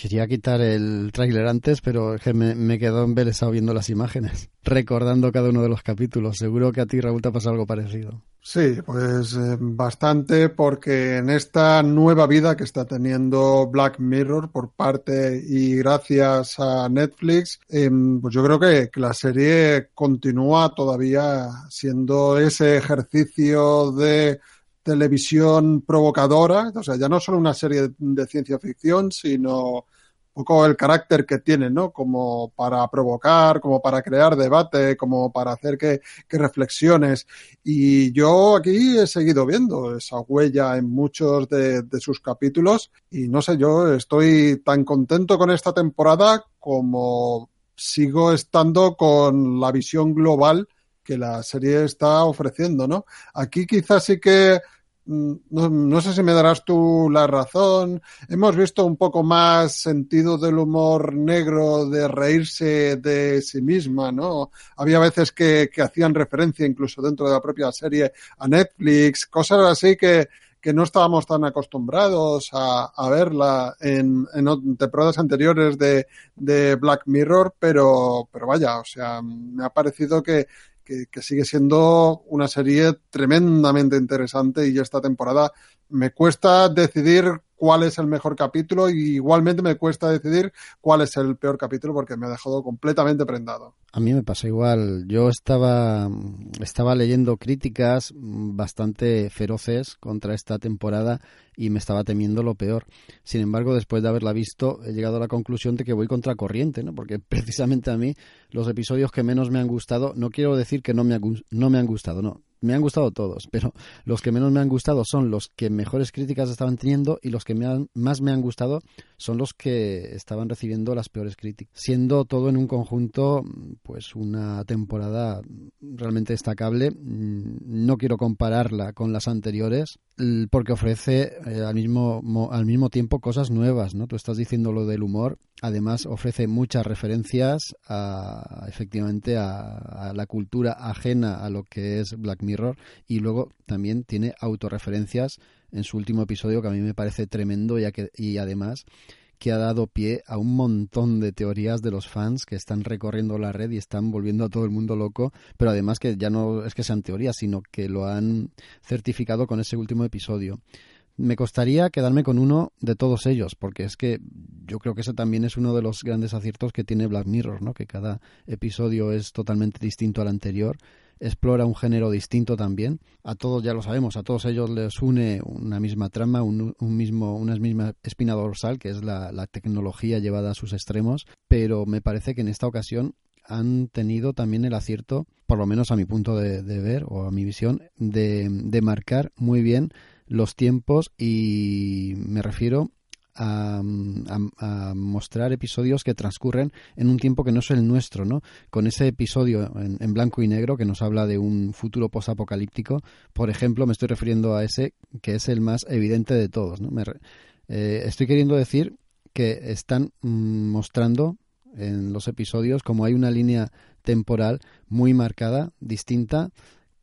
Quería quitar el tráiler antes, pero es que me, me quedó embelesado viendo las imágenes, *laughs* recordando cada uno de los capítulos. Seguro que a ti, Raúl, te ha pasado algo parecido.
Sí, pues eh, bastante, porque en esta nueva vida que está teniendo Black Mirror por parte y gracias a Netflix, eh, pues yo creo que, la serie continúa todavía siendo ese ejercicio de televisión provocadora, o sea, ya no solo una serie de ciencia ficción, sino un poco el carácter que tiene, ¿no? Como para provocar, como para crear debate, como para hacer que, reflexiones. Y yo aquí he seguido viendo esa huella en muchos de sus capítulos y no sé, yo estoy tan contento con esta temporada como sigo estando con la visión global que la serie está ofreciendo, ¿no? Aquí quizás sí que mm, no, no, sé si me darás tú la razón. Hemos visto un poco más sentido del humor negro, de reírse de sí misma, ¿no? Había veces que, que hacían referencia incluso dentro de la propia serie a Netflix, cosas así que, que no estábamos tan acostumbrados a, verla en, en, temporadas anteriores de, de Black Mirror, pero, pero vaya, o sea, me ha parecido que, que, que, sigue siendo una serie tremendamente interesante y esta temporada me cuesta decidir cuál es el mejor capítulo y igualmente me cuesta decidir cuál es el peor capítulo porque me ha dejado completamente prendado.
A mí me pasa igual. Yo estaba, estaba leyendo críticas bastante feroces contra esta temporada y me estaba temiendo lo peor. Sin embargo, después de haberla visto, he llegado a la conclusión de que voy contra corriente, ¿no? Porque *laughs* precisamente a mí los episodios que menos me han gustado, no quiero decir que no me, no me han gustado, no me han gustado todos, pero los que menos me han gustado son los que mejores críticas estaban teniendo y los que me han, más me han gustado son los que estaban recibiendo las peores críticas. Siendo todo en un conjunto, pues una temporada realmente destacable. No quiero compararla con las anteriores porque ofrece eh, al, mismo, al mismo tiempo cosas nuevas, ¿no? Tú estás diciendo lo del humor Además ofrece muchas referencias a, efectivamente a, la cultura ajena a lo que es Black Mirror y luego también tiene autorreferencias en su último episodio que a mí me parece tremendo que, y además que ha dado pie a un montón de teorías de los fans que están recorriendo la red y están volviendo a todo el mundo loco, pero además que ya no es que sean teorías, sino que lo han certificado con ese último episodio me costaría quedarme con uno de todos ellos, porque es que yo creo que ese también es uno de los grandes aciertos que tiene Black Mirror, ¿no? Que cada episodio es totalmente distinto al anterior, explora un género distinto también. A todos ya lo sabemos, a todos ellos les une una misma trama, un, mismo, una misma espina dorsal, que es la, tecnología llevada a sus extremos, pero me parece que en esta ocasión han tenido también el acierto, por lo menos a mi punto de, ver o a mi visión, de, de marcar muy bien los tiempos y me refiero a, mostrar episodios que transcurren en un tiempo que no es el nuestro, ¿no? Con ese episodio en, blanco y negro que nos habla de un futuro posapocalíptico, por ejemplo, me estoy refiriendo a ese que es el más evidente de todos, ¿no? Eh, estoy queriendo decir que están mm, mostrando en los episodios como hay una línea temporal muy marcada, distinta,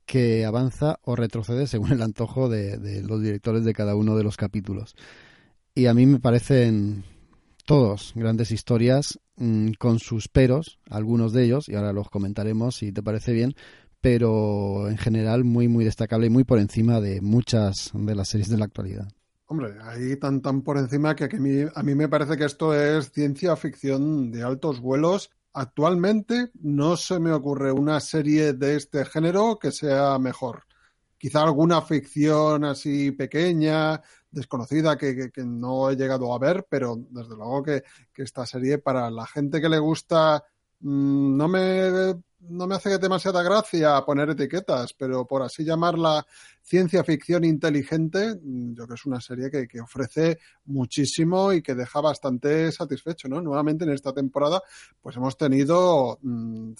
que avanza o retrocede según el antojo de, los directores de cada uno de los capítulos. Y a mí me parecen todos grandes historias mm, con sus peros, algunos de ellos, y ahora los comentaremos si te parece bien, pero en general muy, muy destacable y muy por encima de muchas de las series de la actualidad.
Hombre, ahí tan tan por encima que, a, mí, a mí me parece que esto es ciencia ficción de altos vuelos Actualmente no se me ocurre una serie de este género que sea mejor. Quizá alguna ficción así pequeña, desconocida, que, no he llegado a ver, pero desde luego que, que esta serie para la gente que le gusta mm, no me no me hace demasiada gracia poner etiquetas, pero por así llamarla ciencia ficción inteligente, mm, yo creo que es una serie que, ofrece muchísimo y que deja bastante satisfecho, ¿no? Nuevamente en esta temporada, pues hemos tenido mm,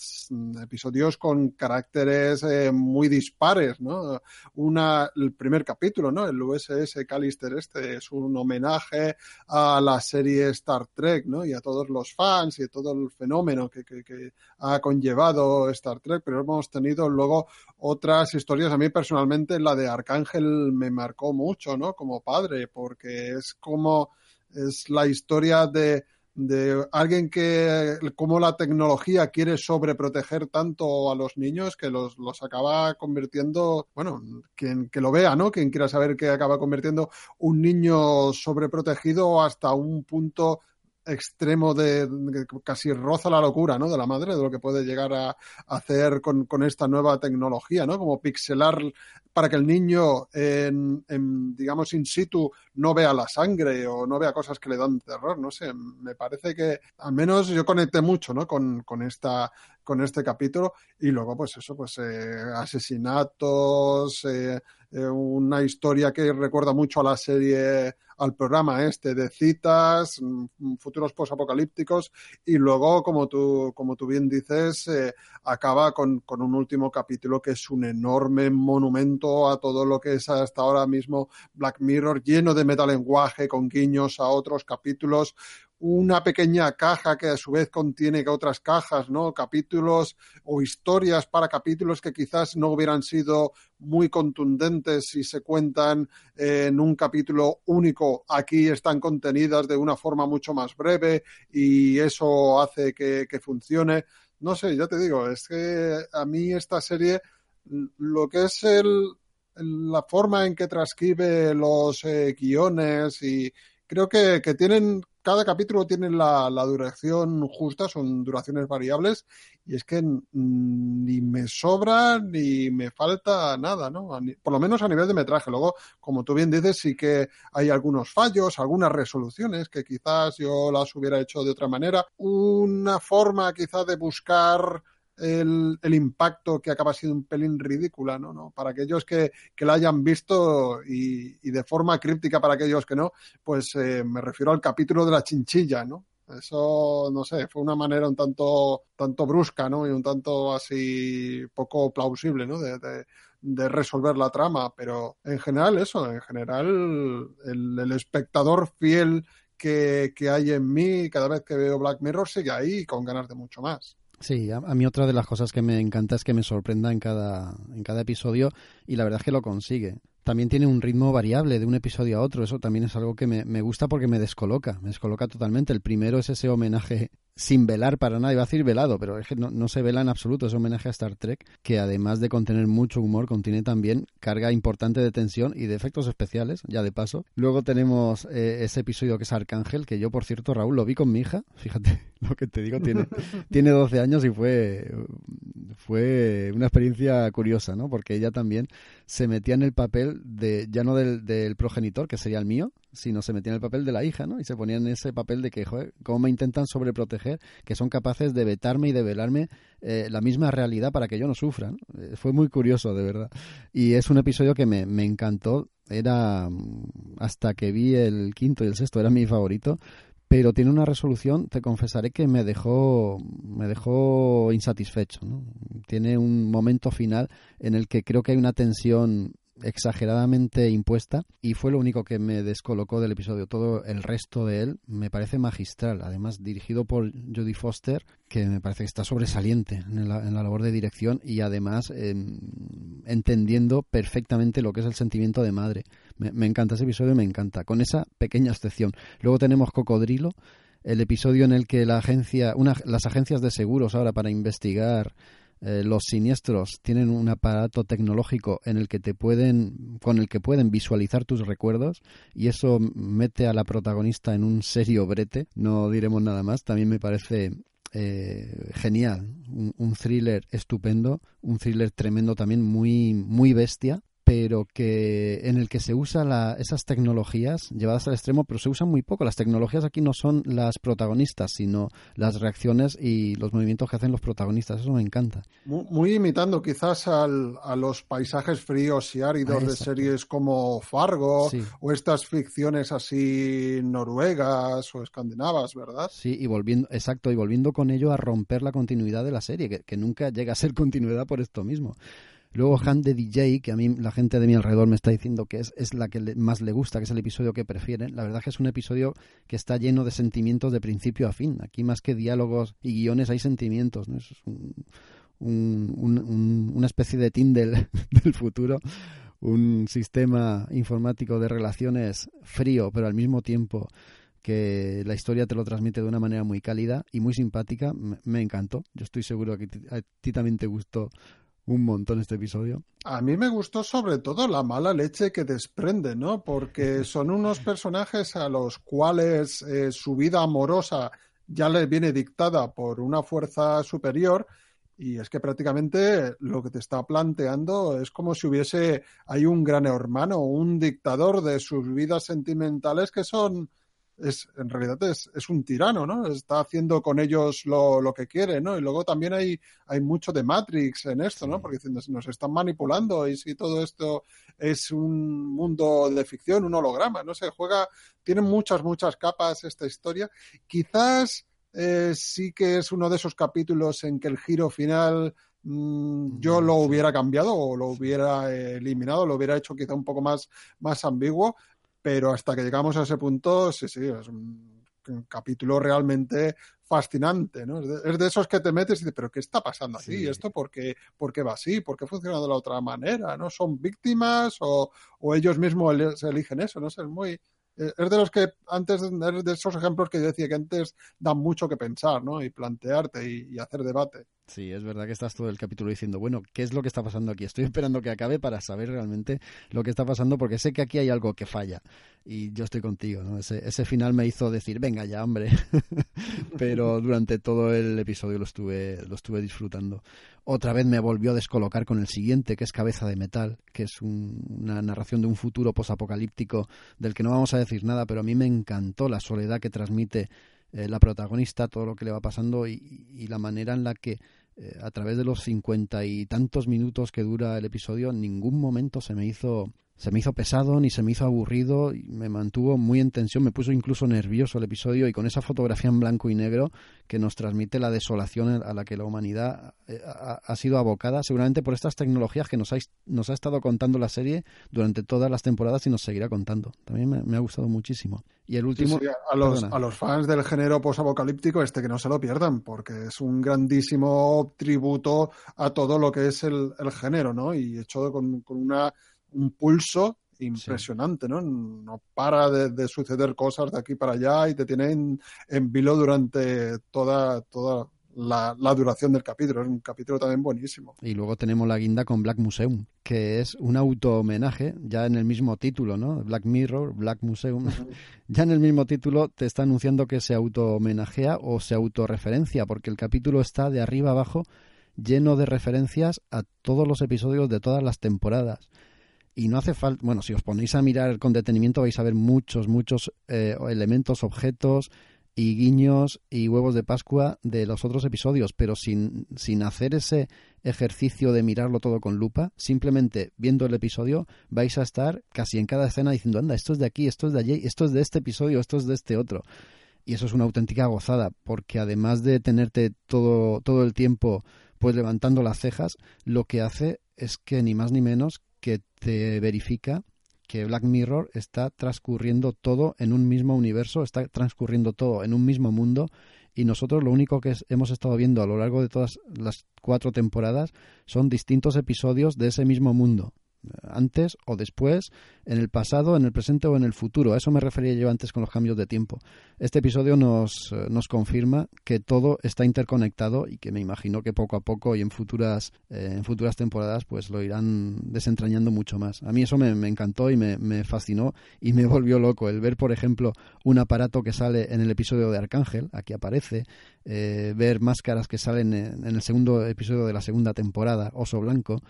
episodios con caracteres eh, muy dispares, ¿no? Una, el primer capítulo, ¿no? El USS Callister este es un homenaje a la serie Star Trek, ¿no? Y a todos los fans y a todo el fenómeno que, que ha conllevado Star Trek, pero hemos tenido luego otras historias. A mí personalmente la de Arcángel me marcó mucho, ¿no? Como padre, porque es como es la historia de, de alguien que, como la tecnología quiere sobreproteger tanto a los niños que los, los acaba convirtiendo, bueno, quien que lo vea, ¿no? Quien quiera saber que acaba convirtiendo un niño sobreprotegido hasta un punto extremo de, casi roza la locura, ¿no? De la madre, de lo que puede llegar a, hacer con, esta nueva tecnología, ¿no? Como pixelar para que el niño, en, digamos, in situ, no vea la sangre o no vea cosas que le dan terror, no sé, me parece que al menos yo conecté mucho, ¿no? Con, con esta con este capítulo y luego pues eso pues eh, asesinatos eh, eh, una historia que recuerda mucho a la serie al programa este de citas mm, futuros posapocalípticos y luego como tú como tú bien dices acaba con, con un último capítulo que es un enorme monumento a todo lo que es hasta ahora mismo Black Mirror lleno de metalenguaje con guiños a otros capítulos una pequeña caja que a su vez contiene otras cajas, ¿no? Capítulos o historias para capítulos que quizás no hubieran sido muy contundentes si se cuentan en un capítulo único. Aquí están contenidas de una forma mucho más breve y eso hace que, funcione. No sé, ya te digo, es que a mí esta serie, lo que es el, la forma en que transcribe los eh, guiones y creo que, que tienen cada capítulo tiene la, duración justa, son duraciones variables, y es que ni me sobra ni me falta nada, ¿no? Por lo menos a nivel de metraje. Luego, como tú bien dices, sí que hay algunos fallos, algunas resoluciones que quizás yo las hubiera hecho de otra manera. Una forma quizás de buscar el, el, impacto que acaba siendo un pelín ridícula, ¿no? ¿no? Para aquellos que, que la hayan visto y, y, de forma críptica para aquellos que no, pues eh, me refiero al capítulo de la chinchilla, ¿no? Eso, no sé, fue una manera un tanto, tanto brusca, ¿no? Y un tanto así poco plausible, ¿no? De, de, resolver la trama, pero en general eso, en general el, el espectador fiel que, que hay en mí cada vez que veo Black Mirror sigue ahí con ganas de mucho más.
Sí, a, mí otra de las cosas que me encanta es que me sorprenda en cada, en cada episodio y la verdad es que lo consigue. También tiene un ritmo variable de un episodio a otro, eso también es algo que me, me gusta porque me descoloca, me descoloca totalmente. El primero es ese homenaje sin velar para nada, iba a decir velado, pero es que no, no, se vela en absoluto, es homenaje a Star Trek, que además de contener mucho humor, contiene también carga importante de tensión y de efectos especiales, ya de paso. Luego tenemos eh, ese episodio que es Arcángel, que yo, por cierto, Raúl, lo vi con mi hija, *laughs* fíjate lo que te digo, tiene, *laughs* tiene 12 años y fue, fue una experiencia curiosa, ¿no? Porque ella también se metía en el papel ya no del, progenitor, que sería el mío, sino se metía en el papel de la hija, ¿no? Y se ponía en ese papel de que, joder, cómo me intentan sobreproteger, que son capaces de vetarme y de velarme eh, la misma realidad para que yo no sufra. Eh, fue muy curioso, de verdad. Y es un episodio que me, encantó. Era hasta que vi el quinto y el sexto, era mi favorito pero tiene una resolución, te confesaré que me dejó, me dejó insatisfecho. Tiene un momento final en el que creo que hay una tensión exageradamente impuesta y fue lo único que me descolocó del episodio. Todo el resto de él me parece magistral, además dirigido por Jodie Foster, que me parece que está sobresaliente en la, en la labor de dirección y además eh, entendiendo perfectamente lo que es el sentimiento de madre. Me, encanta ese episodio, me encanta, con esa pequeña excepción. Luego tenemos Cocodrilo, el episodio en el que la agencia, las agencias de seguros ahora para investigar eh, los siniestros tienen un aparato tecnológico en el que te pueden con el que pueden visualizar tus recuerdos y eso mete a la protagonista en un serio brete. No diremos nada más. También me parece eh, genial. Un, un, thriller estupendo un thriller tremendo también muy muy bestia pero que en el que se usa la, esas tecnologías llevadas al extremo, pero se usan muy poco. Las tecnologías aquí no son las protagonistas, sino las reacciones y los movimientos que hacen los protagonistas. Eso me encanta.
Muy, muy imitando quizás al, a los paisajes fríos y áridos de series como Fargo sí. o estas ficciones así noruegas o escandinavas, ¿verdad?
Sí, y volviendo, exacto, y volviendo con ello a romper la continuidad de la serie, que, que nunca llega a ser *laughs* continuidad por esto mismo. Luego Han de DJ, que a mí la gente de mi alrededor me está diciendo que es, es la que le, más le gusta, que es el episodio que prefieren. La verdad es que es un episodio que está lleno de sentimientos de principio a fin. Aquí más que diálogos y guiones hay sentimientos. ¿no? Es un, un, un, una especie de Tinder *laughs* del futuro, un sistema informático de relaciones frío, pero al mismo tiempo que la historia te lo transmite de una manera muy cálida y muy simpática. Me, me encantó. Yo estoy seguro que a ti también te gustó un montón este episodio.
A mí me gustó sobre todo la mala leche que desprende, ¿no? Porque *laughs* son unos personajes a los cuales eh, su vida amorosa ya les viene dictada por una fuerza superior y es que prácticamente lo que te está planteando es como si hubiese hay un gran hermano, un dictador de sus vidas sentimentales que son es, en realidad es, es, un tirano, ¿no? Está haciendo con ellos lo, lo, que quiere, ¿no? Y luego también hay, hay mucho de Matrix en esto, ¿no? Porque nos están manipulando y si todo esto es un mundo de ficción, un holograma, ¿no? Se juega, tiene muchas, muchas capas esta historia. Quizás eh, sí que es uno de esos capítulos en que el giro final mmm, yo lo hubiera cambiado o lo hubiera eliminado, lo hubiera hecho quizá un poco más, más ambiguo, pero hasta que llegamos a ese punto, sí, sí, es un, un capítulo realmente fascinante, ¿no? Es de, es de, esos que te metes y dices, pero ¿qué está pasando aquí? Sí. ¿Esto por qué, por qué va así? ¿Por qué funciona de la otra manera? ¿No? ¿Son víctimas o, o ellos mismos se eligen eso? No sé, es muy... Es de los que antes, es de esos ejemplos que yo decía que antes dan mucho que pensar, ¿no? Y plantearte y, y hacer debate.
Sí, es verdad que estás todo el capítulo diciendo, bueno, ¿qué es lo que está pasando aquí? Estoy esperando que acabe para saber realmente lo que está pasando porque sé que aquí hay algo que falla y yo estoy contigo, ¿no? Ese, ese final me hizo decir, venga ya, hombre. *laughs* Pero durante todo el episodio lo estuve, lo estuve disfrutando. Otra vez me volvió a descolocar con el siguiente, que es Cabeza de Metal, que es un, una narración de un futuro posapocalíptico del que no vamos a decir nada, pero a mí me encantó la soledad que transmite eh, la protagonista, todo lo que le va pasando y, y la manera en la que eh, a través de los cincuenta y tantos minutos que dura el episodio, en ningún momento se me hizo se me hizo pesado ni se me hizo aburrido, y me mantuvo muy en tensión, me puso incluso nervioso el episodio y con esa fotografía en blanco y negro que nos transmite la desolación a la que la humanidad eh, ha, sido abocada, seguramente por estas tecnologías que nos ha, nos ha estado contando la serie durante todas las temporadas y nos seguirá contando. También me, ha gustado muchísimo. Y el último...
a, los, a los fans del género posapocalíptico, este que no se lo pierdan, porque es un grandísimo tributo a todo lo que es el, género, ¿no? Y hecho con, con una un pulso impresionante, ¿no? No para de, suceder cosas de aquí para allá y te tienen en vilo durante toda, toda la, duración del capítulo. Es un capítulo también buenísimo.
Y luego tenemos la guinda con Black Museum, que es un auto-homenaje, ya en el mismo título, ¿no? Black Mirror, Black Museum. *laughs* ya en el mismo título te está anunciando que se auto-homenajea o se autorreferencia, porque el capítulo está de arriba abajo lleno de referencias a todos los episodios de todas las temporadas y no hace falta, bueno, si os ponéis a mirar con detenimiento vais a ver muchos, muchos eh, elementos, objetos y guiños y huevos de Pascua de los otros episodios, pero sin, sin hacer ese ejercicio de mirarlo todo con lupa, simplemente viendo el episodio vais a estar casi en cada escena diciendo, anda, esto es de aquí, esto es de allí, esto es de este episodio, esto es de este otro. Y eso es una auténtica gozada, porque además de tenerte todo, todo el tiempo pues levantando las cejas, lo que hace es que ni más ni menos que te verifica que Black Mirror está transcurriendo todo en un mismo universo, está transcurriendo todo en un mismo mundo y nosotros lo único que hemos estado viendo a lo largo de todas las cuatro temporadas son distintos episodios de ese mismo mundo antes o después, en el pasado, en el presente o en el futuro. A eso me refería yo antes con los cambios de tiempo. Este episodio nos, eh, nos confirma que todo está interconectado y que me imagino que poco a poco y en futuras, eh, en futuras temporadas pues lo irán desentrañando mucho más. A mí eso me, encantó y me, fascinó y me *laughs* volvió loco el ver, por ejemplo, un aparato que sale en el episodio de Arcángel, aquí aparece, eh, ver máscaras que salen en el segundo episodio de la segunda temporada, Oso Blanco,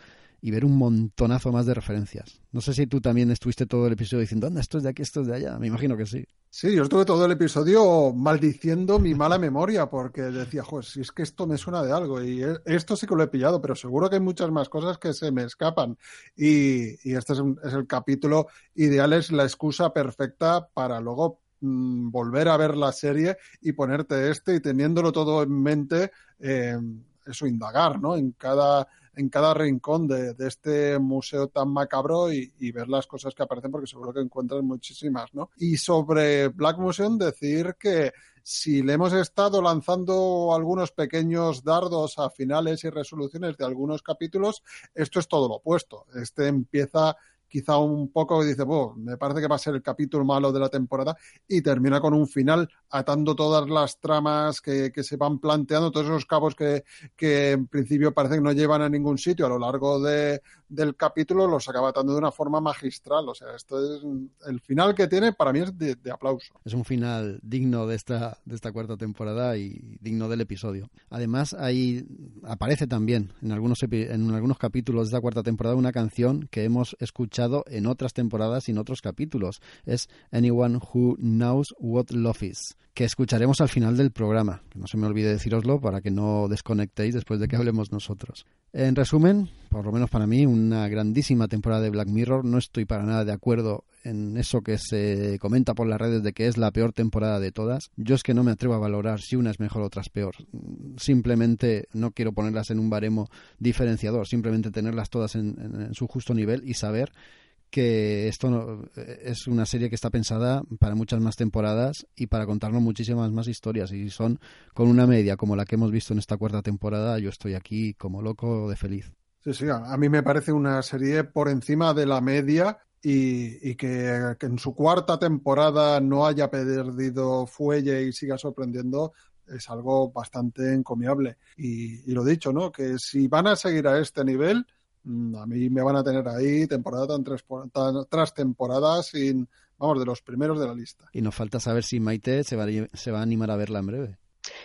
y ver un montonazo más de referencias. No sé si tú también estuviste todo el episodio diciendo, anda, esto es de aquí, esto es de allá. Me imagino que sí.
Sí, yo estuve todo el episodio maldiciendo mi mala memoria porque decía, joder, si es que esto me suena de algo y e, esto sí que lo he pillado, pero seguro que hay muchas más cosas que se me escapan. Y, este es, es, el capítulo ideal, es la excusa perfecta para luego mm, volver a ver la serie y ponerte este y teniéndolo todo en mente, eh, eso, indagar, ¿no? En cada en cada rincón de, este museo tan macabro y, ver las cosas que aparecen porque seguro que encuentran muchísimas, ¿no? Y sobre Black Museum decir que si le hemos estado lanzando algunos pequeños dardos a finales y resoluciones de algunos capítulos, esto es todo lo opuesto. Este empieza quizá un poco y dice, me parece que va a ser el capítulo malo de la temporada y termina con un final atando todas las tramas que, se van planteando, todos esos cabos que, que, en principio parece que no llevan a ningún sitio a lo largo de, del capítulo, los acaba atando de una forma magistral. O sea, esto es el final que tiene para mí es de, aplauso.
Es un final digno de esta, de esta cuarta temporada y digno del episodio. Además, ahí aparece también en algunos, en algunos capítulos de esta cuarta temporada una canción que hemos escuchado en otras temporadas y en otros capítulos. Es Anyone Who Knows What Love Is que escucharemos al final del programa. Que no se me olvide deciroslo para que no desconectéis después de que hablemos nosotros. En resumen, por lo menos para mí, una grandísima temporada de Black Mirror. No estoy para nada de acuerdo en eso que se comenta por las redes de que es la peor temporada de todas. Yo es que no me atrevo a valorar si una es mejor o otra es peor. Simplemente no quiero ponerlas en un baremo diferenciador, simplemente tenerlas todas en, en su justo nivel y saber que esto es una serie que está pensada para muchas más temporadas y para contarnos muchísimas más historias. Y son con una media como la que hemos visto en esta cuarta temporada, yo estoy aquí como loco de feliz.
Sí, sí, a mí me parece una serie por encima de la media y, que, en su cuarta temporada no haya perdido fuelle y siga sorprendiendo es algo bastante encomiable. Y, y lo dicho, ¿no? Que si van a seguir a este nivel, a mí me van a tener ahí temporada tras temporada sin, vamos, de los primeros de la lista.
Y nos falta saber si Maite se va, se va a animar a verla en breve.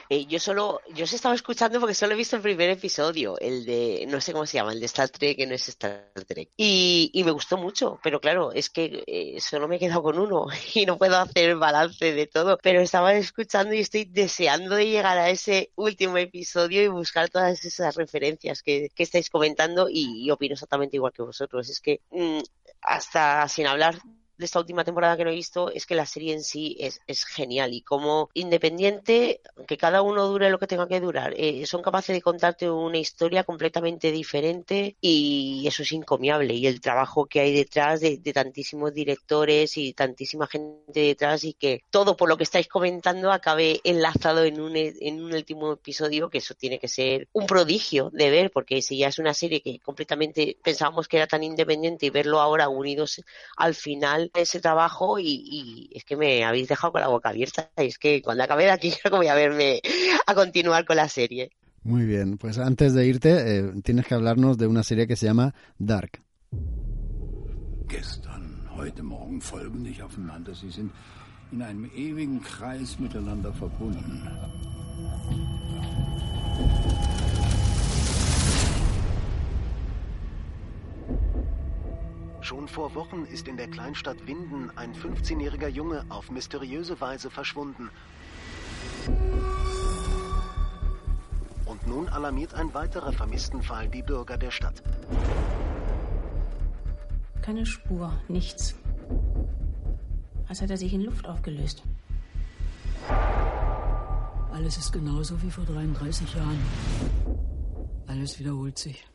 Eh, yo solo, yo os estaba escuchando porque solo he visto el primer episodio, el de, no sé cómo se llama, el de Star Trek, que no es Star Trek. Y, y me gustó mucho, pero claro, es que eh, solo me he quedado con uno *laughs* y no puedo hacer balance de todo. Pero estaba escuchando y estoy deseando de llegar a ese último episodio y buscar todas esas referencias que, que estáis comentando y, opino exactamente igual que vosotros. Es que mm, hasta sin hablar de esta última temporada que no he visto es que la serie en sí es, es genial y como independiente, que cada uno dure lo que tenga que durar, eh, son capaces de contarte una historia completamente diferente y eso es encomiable y el trabajo que hay detrás de, de tantísimos directores y tantísima gente detrás y que todo por lo que estáis comentando acabe enlazado en un, en un último episodio que eso tiene que ser un prodigio de ver porque si ya es una serie que completamente pensábamos que era tan independiente y verlo ahora unidos al final ese trabajo y, y, es que me habéis dejado con la boca abierta. Y es que cuando acabe de aquí *laughs* creo que voy a verme a continuar con la serie.
Muy bien, pues antes de irte eh, tienes que hablarnos de una serie que se llama Dark.
Gestern, heute Morgen folgen nicht aufeinander. Sie sind in einem ewigen Kreis miteinander verbunden.
Schon vor Wochen ist in der Kleinstadt Winden ein 15-jähriger Junge auf mysteriöse Weise verschwunden. Und nun alarmiert ein weiterer Vermisstenfall die Bürger der Stadt.
Keine Spur, nichts. Als hätte er sich in Luft aufgelöst.
Alles ist genauso wie vor 33 Jahren. Alles wiederholt sich.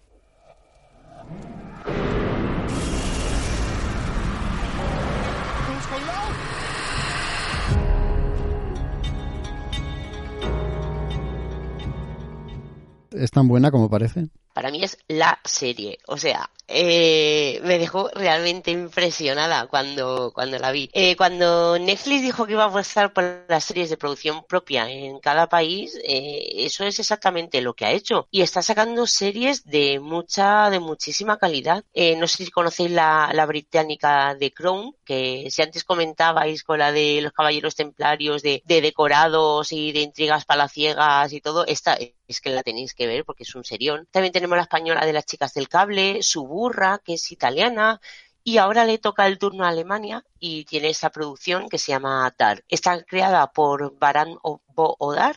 ¿Es tan buena como parece?
Para mí es la serie. O sea, eh, me dejó realmente impresionada cuando, cuando la vi. Eh, cuando Netflix dijo que iba a apostar por las series de producción propia en cada país, eh, eso es exactamente lo que ha hecho. Y está sacando series de mucha, de muchísima calidad. No sé si conocéis la, la británica de Crown, que si antes comentabais con la de los caballeros templarios, de, de decorados y de intrigas palaciegas y todo, esta es que la tenéis que ver porque es un serión. También tenemos la española de las chicas del cable, su burra, que es italiana, y ahora le toca el turno a Alemania y tiene esa producción que se llama Dar. Está creada por Baran Odar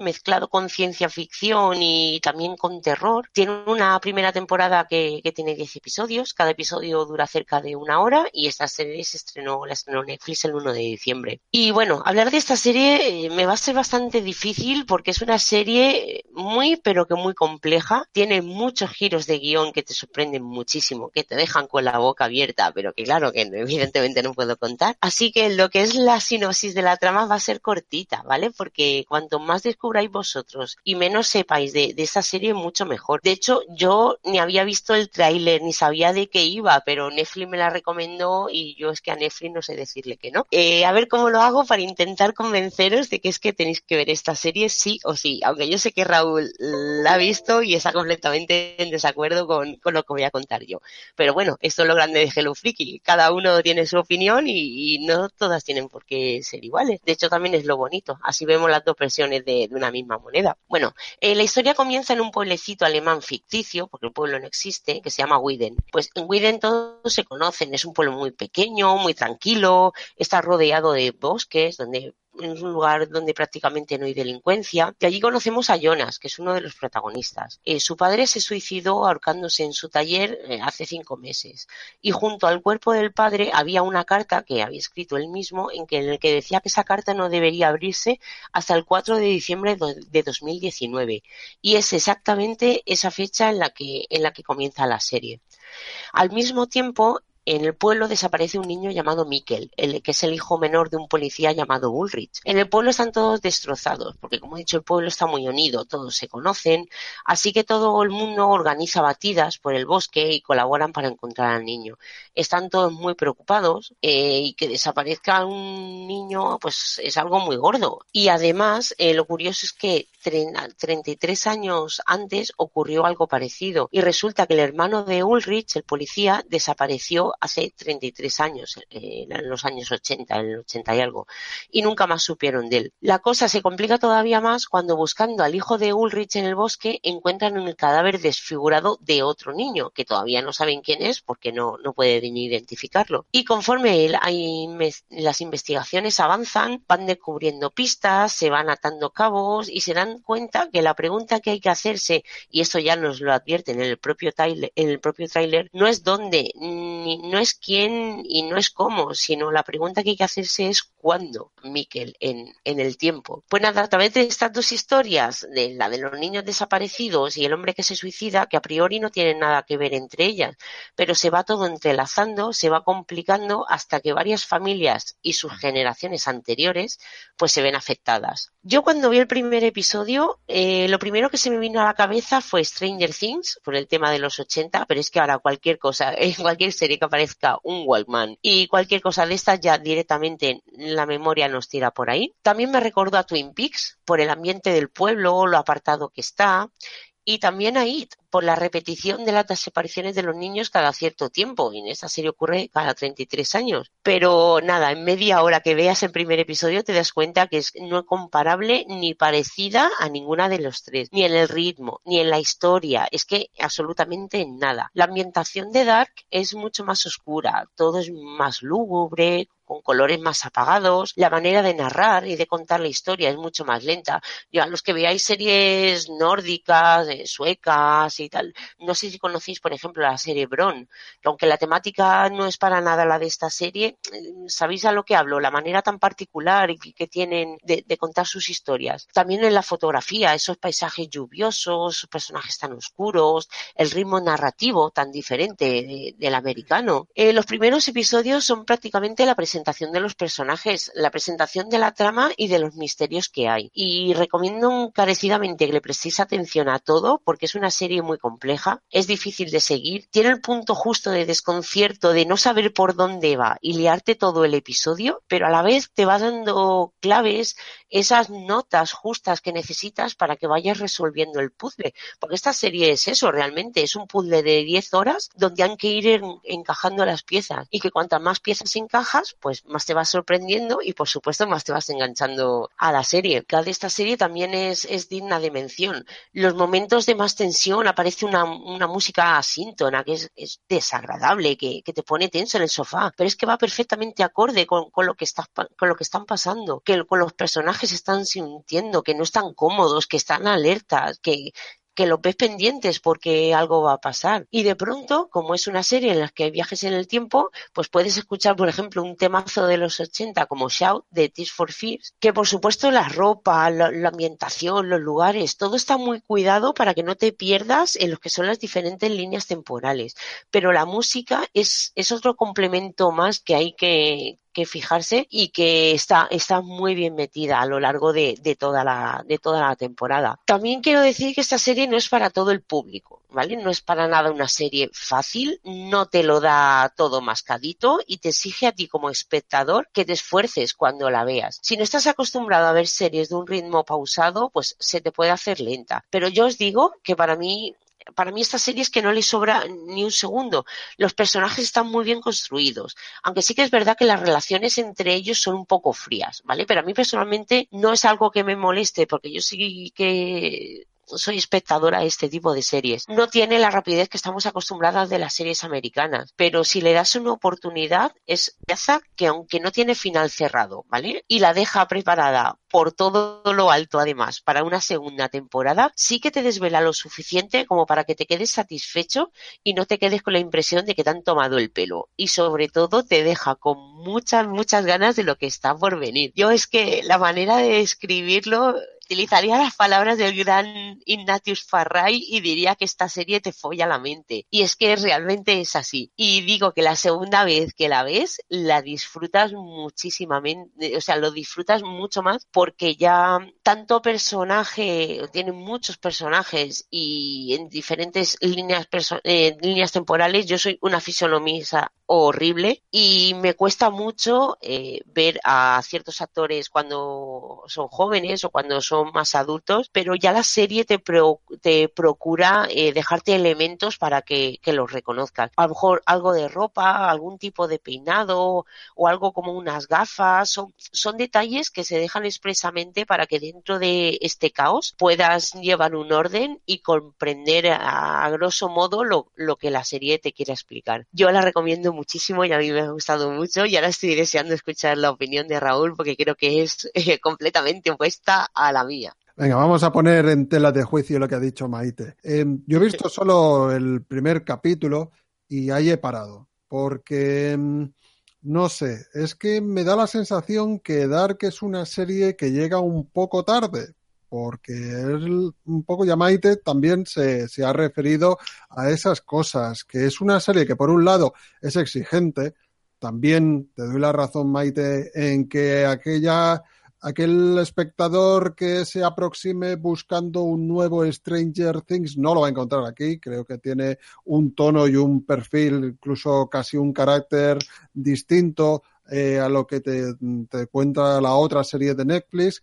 mezclado con ciencia ficción y también con terror. Tiene una primera temporada que, que tiene 10 episodios, cada episodio dura cerca de una hora y esta serie se estrenó, la estrenó Netflix el 1 de diciembre. Y bueno, hablar de esta serie eh, me va a ser bastante difícil porque es una serie muy pero que muy compleja, tiene muchos giros de guion que te sorprenden muchísimo, que te dejan con la boca abierta, pero que claro que *laughs* evidentemente no puedo contar. Así que lo que es la sinopsis de la trama va a ser cortita, ¿vale? Porque cuanto más más descubráis vosotros y menos sepáis de, de esta serie, mucho mejor. De hecho, yo ni había visto el tráiler, ni sabía de qué iba, pero Netflix me la recomendó y yo es que a Netflix no sé decirle que no. Eh, a ver cómo lo hago para intentar convenceros de que es que tenéis que ver esta serie sí o sí, aunque yo sé que Raúl la ha visto y está completamente en desacuerdo con, lo que voy a contar yo. Pero bueno, esto es lo grande de Hello Freaky. Cada uno tiene su opinión y, y no todas tienen por qué ser iguales. De hecho, también es lo bonito. Así vemos las dos versiones de, una misma moneda. Bueno, eh, la historia comienza en un pueblecito alemán ficticio, porque el pueblo no existe, que se llama Widen. Pues en Widen todos se conocen, es un pueblo muy pequeño, muy tranquilo, está rodeado de bosques, donde es un lugar donde prácticamente no hay delincuencia. Y allí conocemos a Jonas, que es uno de los protagonistas. Eh, su padre se suicidó ahorcándose en su taller eh, hace cinco meses. Y junto al cuerpo del padre había una carta que había escrito él mismo en, que, en que decía que esa carta no debería abrirse hasta el 4 de diciembre de 2019. Y es exactamente esa fecha en la que, en la que comienza la serie. Al mismo tiempo, en el pueblo desaparece un niño llamado Mikkel, el, que es el hijo menor de un policía llamado Ulrich. En el pueblo están todos destrozados, porque como he dicho, el pueblo está muy unido, todos se conocen, así que todo el mundo organiza batidas por el bosque y colaboran para encontrar al niño. Están todos muy preocupados eh, y que desaparezca un niño, pues es algo muy gordo. Y además, eh, lo curioso es que 33 años antes ocurrió algo parecido y resulta que el hermano de Ulrich, el policía, desapareció hace 33 años, eh, en los años 80, en el 80 y algo, y nunca más supieron de él. La cosa se complica todavía más cuando buscando al hijo de Ulrich en el bosque encuentran el cadáver desfigurado de otro niño, que todavía no saben quién es porque no, no pueden identificarlo. Y conforme las investigaciones avanzan, van descubriendo pistas, se van atando cabos y se dan cuenta que la pregunta que hay que hacerse, y esto ya nos lo advierten en el propio trailer, en el propio tráiler, no es dónde ni, no es quién y no es cómo, sino la pregunta que hay que hacerse es cuándo, Miquel, en, en el tiempo. Pues nada, a través de estas dos historias, de la de los niños desaparecidos y el hombre que se suicida, que a priori no tienen nada que ver entre ellas, pero se va todo entrelazando, se va complicando hasta que varias familias y sus generaciones anteriores pues se ven afectadas. Yo cuando vi el primer episodio, eh, lo primero que se me vino a la cabeza fue Stranger Things, por el tema de los 80, pero es que ahora cualquier cosa, en *laughs* cualquier serie que aparezca un Walkman y cualquier cosa de estas ya directamente la memoria nos tira por ahí. También me recordó a Twin Peaks por el ambiente del pueblo, lo apartado que está y también a It, por la repetición de las desapariciones de los niños cada cierto tiempo. Y en esta serie ocurre cada 33 años. Pero nada, en media hora que veas el primer episodio te das cuenta que es no comparable ni parecida a ninguna de los tres. Ni en el ritmo, ni en la historia. Es que absolutamente nada. La ambientación de Dark es mucho más oscura. Todo es más lúgubre, con colores más apagados, la manera de narrar y de contar la historia es mucho más lenta. Ya los que veáis series nórdicas, eh, suecas no sé si conocéis, por ejemplo, la serie Bron, que aunque la temática no es para nada la de esta serie, eh, sabéis a lo que hablo, la manera tan particular que tienen de, contar sus historias. También en la fotografía, esos paisajes lluviosos, personajes tan oscuros, el ritmo narrativo tan diferente de, del americano. Eh, los primeros episodios son prácticamente la presentación de los personajes, la presentación de la trama y de los misterios que hay. Y recomiendo encarecidamente que le prestéis atención a todo porque es una serie muy compleja, es difícil de seguir, tiene el punto justo de desconcierto de no saber por dónde va y liarte todo el episodio, pero a la vez te va dando claves, esas notas justas que necesitas para que vayas resolviendo el puzzle. Porque esta serie es eso realmente, es un puzzle de 10 horas donde han que ir en, encajando las piezas y que cuantas más piezas encajas, pues más te vas sorprendiendo y por supuesto más te vas enganchando a la serie. Cada de esta serie también es, es digna de mención. Los momentos de más tensión aparece una, una música asíntona que es, es desagradable, que, que, te pone tenso en el sofá, pero es que va perfectamente acorde con, con lo que con lo que están pasando, que con los personajes están sintiendo, que no están cómodos, que están alertas, que, que los ves pendientes porque algo va a pasar. Y de pronto, como es una serie en la que viajes en el tiempo, pues puedes escuchar, por ejemplo, un temazo de los 80 como Shout de Tears for Fears, que por supuesto la ropa, la, la, ambientación, los lugares, todo está muy cuidado para que no te pierdas en lo que son las diferentes líneas temporales. Pero la música es, es otro complemento más que hay que, que fijarse y que está, está muy bien metida a lo largo de, de, toda la, de toda la temporada. También quiero decir que esta serie no es para todo el público, ¿vale? No es para nada una serie fácil, no te lo da todo mascadito y te exige a ti como espectador que te esfuerces cuando la veas. Si no estás acostumbrado a ver series de un ritmo pausado, pues se te puede hacer lenta. Pero yo os digo que para mí para mí esta serie es que no le sobra ni un segundo. Los personajes están muy bien construidos, aunque sí que es verdad que las relaciones entre ellos son un poco frías, ¿vale? Pero a mí personalmente no es algo que me moleste, porque yo sí que soy espectadora de este tipo de series. No tiene la rapidez que estamos acostumbradas de las series americanas, pero si le das una oportunidad es pieza que aunque no tiene final cerrado, ¿vale? Y la deja preparada por todo lo alto además para una segunda temporada, sí que te desvela lo suficiente como para que te quedes satisfecho y no te quedes con la impresión de que te han tomado el pelo. Y sobre todo te deja con muchas, muchas ganas de lo que está por venir. Yo es que la manera de escribirlo utilizaría las palabras del gran Ignatius Farray y diría que esta serie te folla la mente. Y es que realmente es así. Y digo que la segunda vez que la ves, la disfrutas muchísimamente, o sea, lo disfrutas mucho más porque ya tanto personaje, tienen muchos personajes y en diferentes líneas, eh, líneas temporales, yo soy una fisonomía horrible y me cuesta mucho eh, ver a ciertos actores cuando son jóvenes o cuando son más adultos, pero ya la serie te, pro, te procura eh, dejarte elementos para que, los reconozcas. A lo mejor algo de ropa, algún tipo de peinado o algo como unas gafas, son, son detalles que se dejan expresamente para que dentro de este caos puedas llevar un orden y comprender a, grosso modo lo, lo que la serie te quiere explicar. Yo la recomiendo muchísimo y a mí me ha gustado mucho y ahora estoy deseando escuchar la opinión de Raúl porque creo que es eh, completamente opuesta a la mía.
Venga, vamos a poner en tela de juicio lo que ha dicho Maite. Eh, yo he visto solo el primer capítulo y ahí he parado. porque mm, no sé, es que me da la sensación que Dark es una serie que llega un poco tarde, porque él, un poco Yamaite también se, se ha referido a esas cosas, que es una serie que por un lado es exigente, también te doy la razón, Maite, en que aquella aquel espectador que se aproxime buscando un nuevo Stranger Things no lo va a encontrar aquí. Creo que tiene un tono y un perfil, incluso casi un carácter distinto eh, a lo que te, te, cuenta la otra serie de Netflix.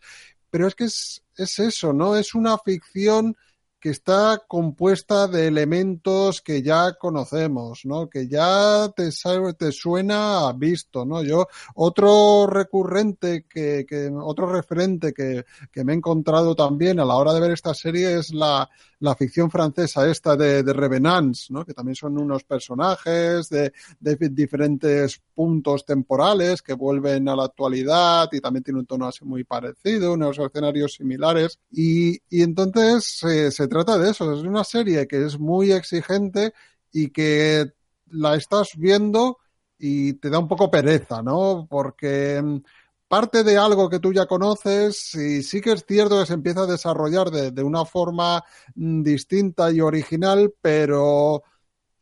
Pero es que es, es eso, ¿no? Es una ficción que está compuesta de elementos que ya conocemos, ¿no? Que ya te, te suena visto, ¿no? Yo, otro recurrente que, que otro referente que, que, me he encontrado también a la hora de ver esta serie es la, la ficción francesa esta de, de Revenants, ¿no? Que también son unos personajes de, de diferentes puntos temporales que vuelven a la actualidad y también tiene un tono así muy parecido, unos escenarios similares. Y, y entonces eh, se trata de eso, es una serie que es muy exigente y que la estás viendo y te da un poco pereza, ¿no? Porque parte de algo que tú ya conoces y sí que es cierto que se empieza a desarrollar de, de una forma distinta y original, pero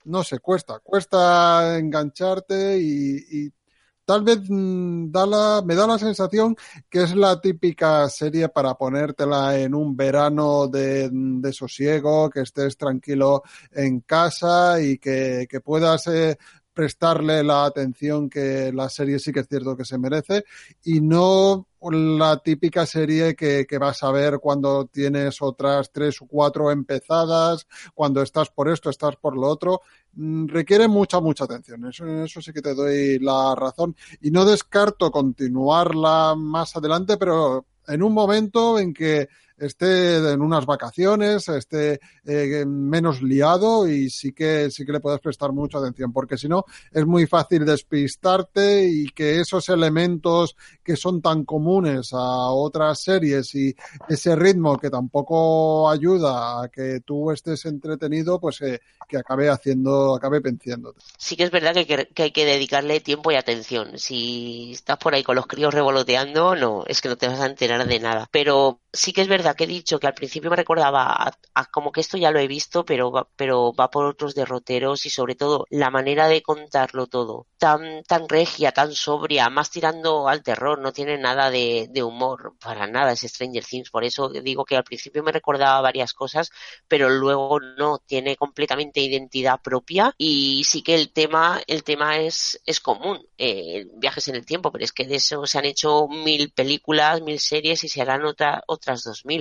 no sé, cuesta, cuesta engancharte y tal vez da la, me da la sensación que es la típica serie para ponértela en un verano de, de sosiego, que estés tranquilo en casa y que, que puedas eh, prestarle la atención que la serie sí que es cierto que se merece y no la típica serie que, que, vas a ver cuando tienes otras tres o cuatro empezadas, cuando estás por esto, estás por lo otro. Requiere mucha, mucha atención. Eso, eso sí que te doy la razón. Y no descarto continuarla más adelante, pero en un momento en que esté en unas vacaciones, esté eh, menos liado y sí que sí que le puedes prestar mucha atención, porque si no es muy fácil despistarte y que esos elementos que son tan comunes a otras series y ese ritmo que tampoco ayuda a que tú estés entretenido, pues eh, que acabe haciendo, acabe venciéndote.
Sí que es verdad que, que hay que dedicarle tiempo y atención. Si estás por ahí con los críos revoloteando, no, es que no te vas a enterar de nada. Pero sí que es verdad que he dicho que al principio me recordaba como que esto ya lo he visto, pero pero va por otros derroteros y sobre todo la manera de contarlo todo, tan, tan regia, tan sobria, más tirando al terror, no tiene nada de, de humor, para nada es Stranger Things, por eso digo que al principio me recordaba varias cosas, pero luego no, tiene completamente identidad propia y sí que el tema, el tema es, es común, eh, viajes en el tiempo, pero es que de eso se han hecho mil películas, mil series y se harán otra, otras dos mil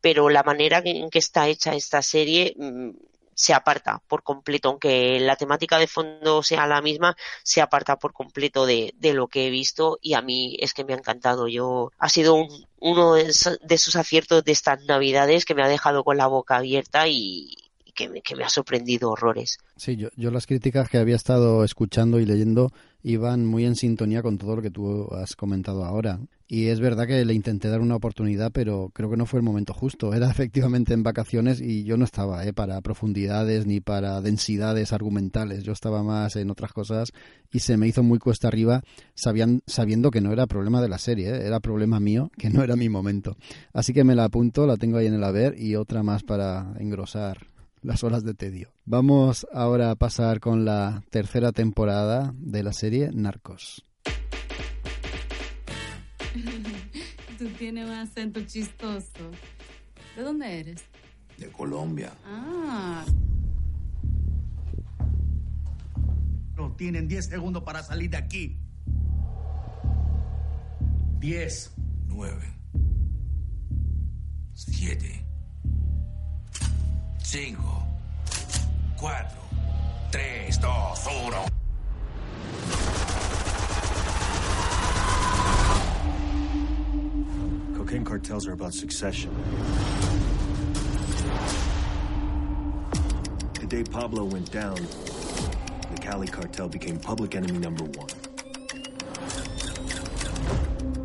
pero la manera en que está hecha esta serie mmm, se aparta por completo, aunque la temática de fondo sea la misma, se aparta por completo de, de lo que he visto y a mí es que me ha encantado. Yo ha sido un, uno de esos, de esos aciertos de estas navidades que me ha dejado con la boca abierta y, que me, ha sorprendido horrores.
Sí, yo, las críticas que había estado escuchando y leyendo iban muy en sintonía con todo lo que tú has comentado ahora. Y es verdad que le intenté dar una oportunidad, pero creo que no fue el momento justo. Era *laughs* efectivamente en vacaciones y yo no estaba ¿eh? para profundidades ni para densidades argumentales. Yo estaba más en otras cosas y se me hizo muy cuesta arriba sabian, sabiendo que no era problema de la serie, ¿eh? era problema mío, que no era mi momento. Así que me la apunto, la tengo ahí en el haber y otra más para engrosar las horas de tedio. Vamos ahora a pasar con la tercera temporada de la serie Narcos. *laughs*
Tú tienes un acento chistoso. ¿De dónde eres?
De Colombia.
Ah.
No, tienen 10 segundos para salir de aquí. 10,
9, 7, 5, 4, 3, 2, 1.
Cocaine cartels are about succession. The day Pablo went down, the Cali cartel became public enemy number one.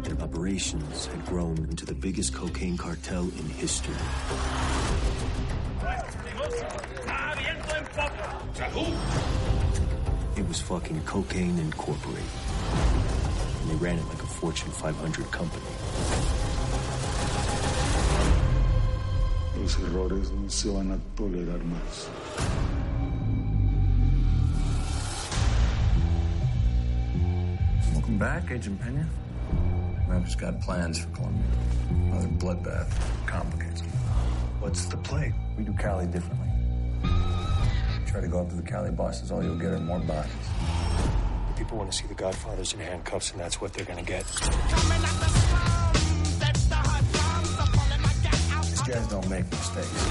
Their operations had grown into the biggest cocaine cartel in history. It was fucking Cocaine Incorporated. And they ran it like a Fortune 500 company.
Los errores no se van a tolerar más.
Welcome back, Agent Pena. Memphis got plans for Colombia. Another bloodbath complicates them.
What's the play?
We do Cali differently. Try to go after the Cali bosses, all you'll get are more bodies.
People want to see the Godfathers in handcuffs, and that's what they're gonna get.
These guys don't make mistakes.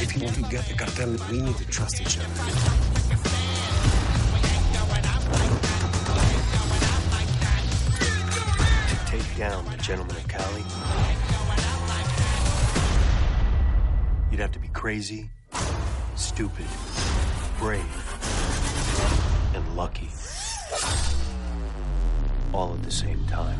If you want to get the cartel, we need to trust each other. To take down the gentlemen of Cali, you'd have to be crazy, stupid, brave, and lucky. All at the same time.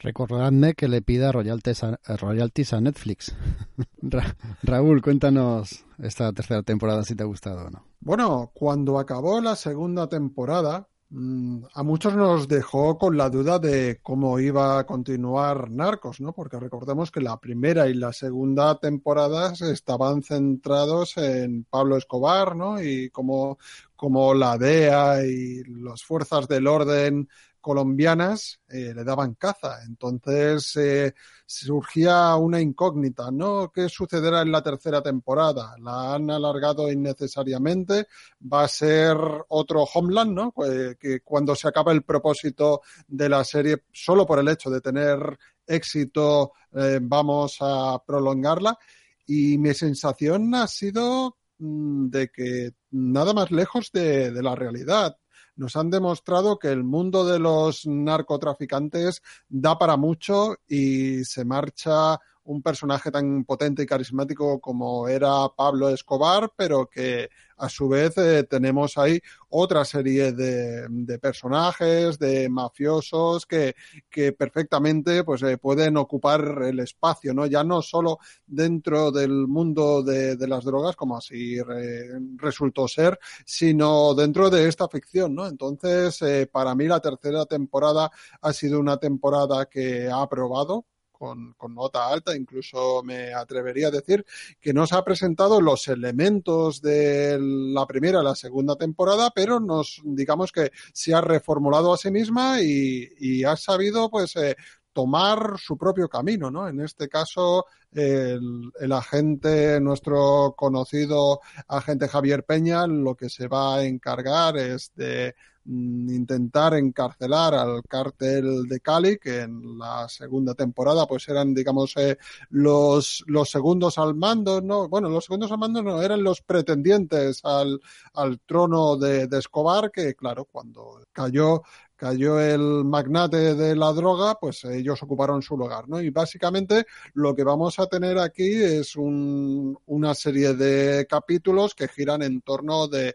Recordadme que le pida royalties a, royalties a Netflix. *laughs* Ra Raúl, cuéntanos esta tercera temporada si te ha gustado o no.
Bueno, cuando acabó la segunda temporada, a muchos nos dejó con la duda de cómo iba a continuar Narcos, ¿no? Porque recordemos que la primera y la segunda temporadas estaban centrados en Pablo Escobar, ¿no? Y cómo, cómo la DEA y las fuerzas del orden colombianas eh, le daban caza. Entonces eh, surgía una incógnita, ¿no? ¿Qué sucederá en la tercera temporada? La han alargado innecesariamente. Va a ser otro Homeland, ¿no? Que, que cuando se acaba el propósito de la serie, solo por el hecho de tener éxito, eh, vamos a prolongarla. Y mi sensación ha sido mmm, de que nada más lejos de la realidad nos han demostrado que el mundo de los narcotraficantes da para mucho y se marcha un personaje tan potente y carismático como era Pablo Escobar, pero que a su vez eh, tenemos ahí otra serie de, personajes, de mafiosos que, que perfectamente pues eh, pueden ocupar el espacio, ¿no? Ya no solo dentro del mundo de, de las drogas, como así re, resultó ser, sino dentro de esta ficción, ¿no? Entonces, eh, para mí la tercera temporada ha sido una temporada que ha aprobado con, con, nota alta, incluso me atrevería a decir que nos ha presentado los elementos de la primera la segunda temporada, pero nos digamos que se ha reformulado a sí misma y, y ha sabido pues eh, tomar su propio camino, ¿no? En este caso, el, el, agente, nuestro conocido agente Javier Peña, lo que se va a encargar es de intentar encarcelar al cártel de Cali, que en la segunda temporada pues eran, digamos, eh, los, los segundos al mando, ¿no? Bueno, los segundos al mando no, eran los pretendientes al, al trono de, de Escobar, que claro, cuando cayó cayó el magnate de la droga, pues ellos ocuparon su lugar, ¿no? Y básicamente lo que vamos a tener aquí es un, una serie de capítulos que giran en torno de,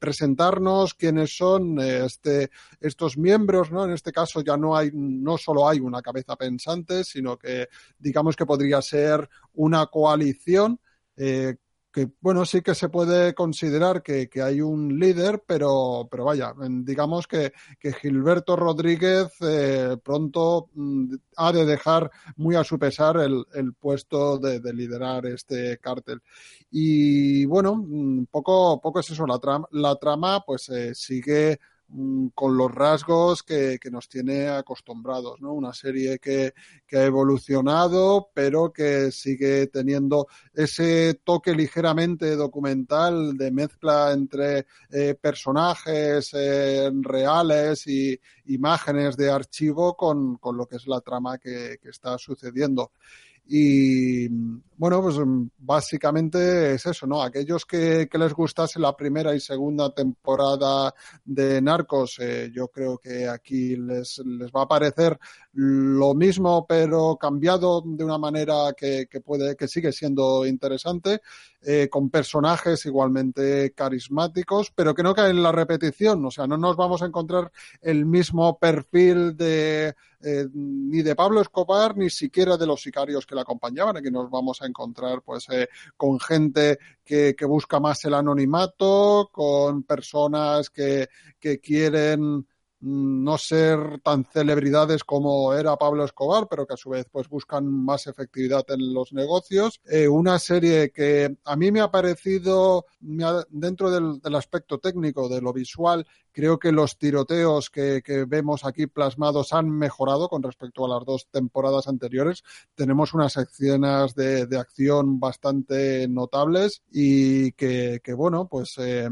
presentarnos quiénes son este, estos miembros, ¿no? En este caso ya no hay, no solo hay una cabeza pensante, sino que digamos que podría ser una coalición eh, que bueno, sí que se puede considerar que, que hay un líder, pero, pero vaya, digamos que, que Gilberto Rodríguez eh, pronto mm, ha de dejar muy a su pesar el, el puesto de, de, liderar este cártel. Y bueno, mm, poco, poco es eso, la trama, la trama pues eh, sigue con los rasgos que, que, nos tiene acostumbrados, ¿no? Una serie que, que, ha evolucionado, pero que sigue teniendo ese toque ligeramente documental de mezcla entre eh, personajes eh, reales y imágenes de archivo con, con, lo que es la trama que, que está sucediendo. Y bueno, pues básicamente es eso, ¿no? Aquellos que, que les gustase la primera y segunda temporada de Narcos, eh, yo creo que aquí les, les va a parecer lo mismo, pero cambiado de una manera que, que puede, que sigue siendo interesante, eh, con personajes igualmente carismáticos, pero que no caen en la repetición, o sea, no nos vamos a encontrar el mismo perfil de eh, ni de Pablo Escobar ni siquiera de los sicarios que le acompañaban. Aquí nos vamos a encontrar pues eh, con gente que, que busca más el anonimato, con personas que, que quieren no ser tan celebridades como era Pablo Escobar, pero que a su vez pues buscan más efectividad en los negocios. Eh, una serie que a mí me ha parecido, dentro del, aspecto técnico, de lo visual, creo que los tiroteos que, que vemos aquí plasmados han mejorado con respecto a las dos temporadas anteriores. Tenemos unas escenas de, de acción bastante notables y que, que bueno, pues eh,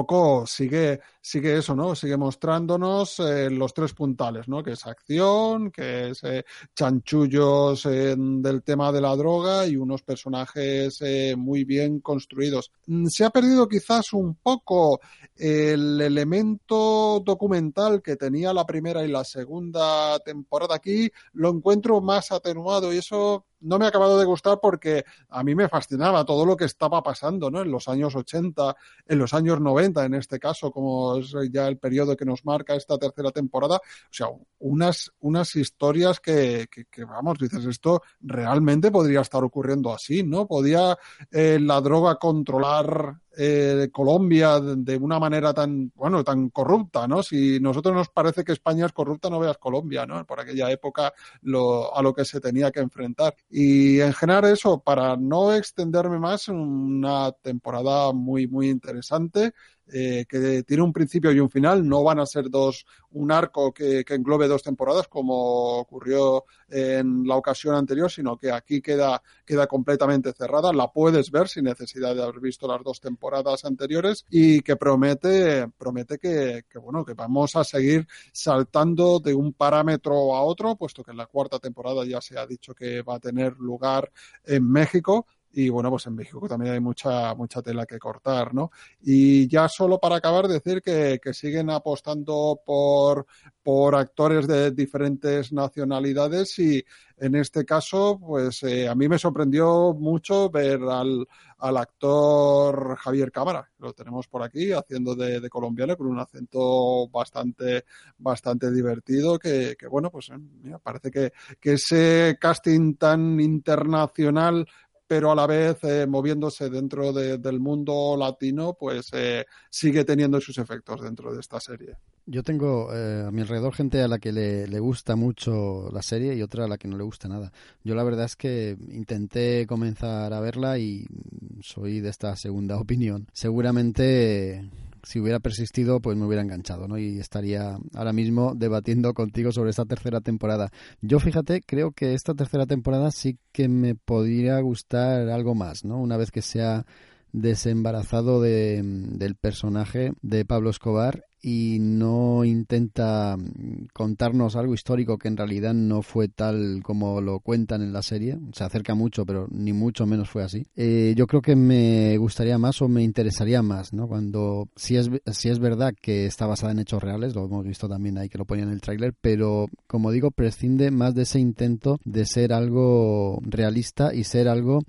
poco sigue, sigue eso, ¿no? Sigue mostrándonos eh, los tres puntales, ¿no? Que es acción, que es eh, chanchullos eh, del tema de la droga y unos personajes eh, muy bien construidos. Mm, Se ha perdido quizás un poco el elemento documental que tenía la primera y la segunda temporada aquí, lo encuentro más atenuado y eso no me ha acabado de gustar porque a mí me fascinaba todo lo que estaba pasando, ¿no? En los años 80, en los años 90, en este caso, como es ya el periodo que nos marca esta tercera temporada. O sea, unas, unas historias que, vamos, dices, esto realmente podría estar ocurriendo así, ¿no? Podía eh, la droga controlar eh, Colombia de, una manera tan, bueno, tan corrupta, ¿no? Si nosotros nos parece que España es corrupta, no veas Colombia, ¿no? Por aquella época lo, a lo que se tenía que enfrentar. Y en general eso, para no extenderme más, una temporada muy, muy interesante. Eh, que tiene un principio y un final, no van a ser dos, un arco que, que, englobe dos temporadas como ocurrió en la ocasión anterior, sino que aquí queda, queda completamente cerrada, la puedes ver sin necesidad de haber visto las dos temporadas anteriores y que promete, promete que, que bueno, que vamos a seguir saltando de un parámetro a otro, puesto que en la cuarta temporada ya se ha dicho que va a tener lugar en México y bueno, pues en México también hay mucha, mucha tela que cortar, ¿no? Y ya solo para acabar, decir que, que siguen apostando por, por actores de diferentes nacionalidades y en este caso, pues eh, a mí me sorprendió mucho ver al, al actor Javier Cámara, lo tenemos por aquí haciendo de, colombiano con un acento bastante, bastante divertido que, que bueno, pues mira, parece que, que ese casting tan internacional pero a la vez eh, moviéndose dentro de, del mundo latino, pues eh, sigue teniendo sus efectos dentro de esta serie.
Yo tengo eh, a mi alrededor gente a la que le, gusta mucho la serie y otra a la que no le gusta nada. Yo la verdad es que intenté comenzar a verla y soy de esta segunda *laughs* opinión. Seguramente si hubiera persistido, pues me hubiera enganchado, ¿no? Y estaría ahora mismo debatiendo contigo sobre esta tercera temporada. Yo, fíjate, creo que esta tercera temporada sí que me podría gustar algo más, ¿no? Una vez que sea desembarazado de, del personaje de Pablo Escobar y no intenta contarnos algo histórico que en realidad no fue tal como lo cuentan en la serie. Se acerca mucho, pero ni mucho menos fue así. Eh, yo creo que me gustaría más o me interesaría más, ¿no? Cuando, si es, si es verdad que está basada en hechos reales, lo hemos visto también ahí que lo ponían en el tráiler, pero como digo, prescinde más de ese intento de ser algo realista y ser algo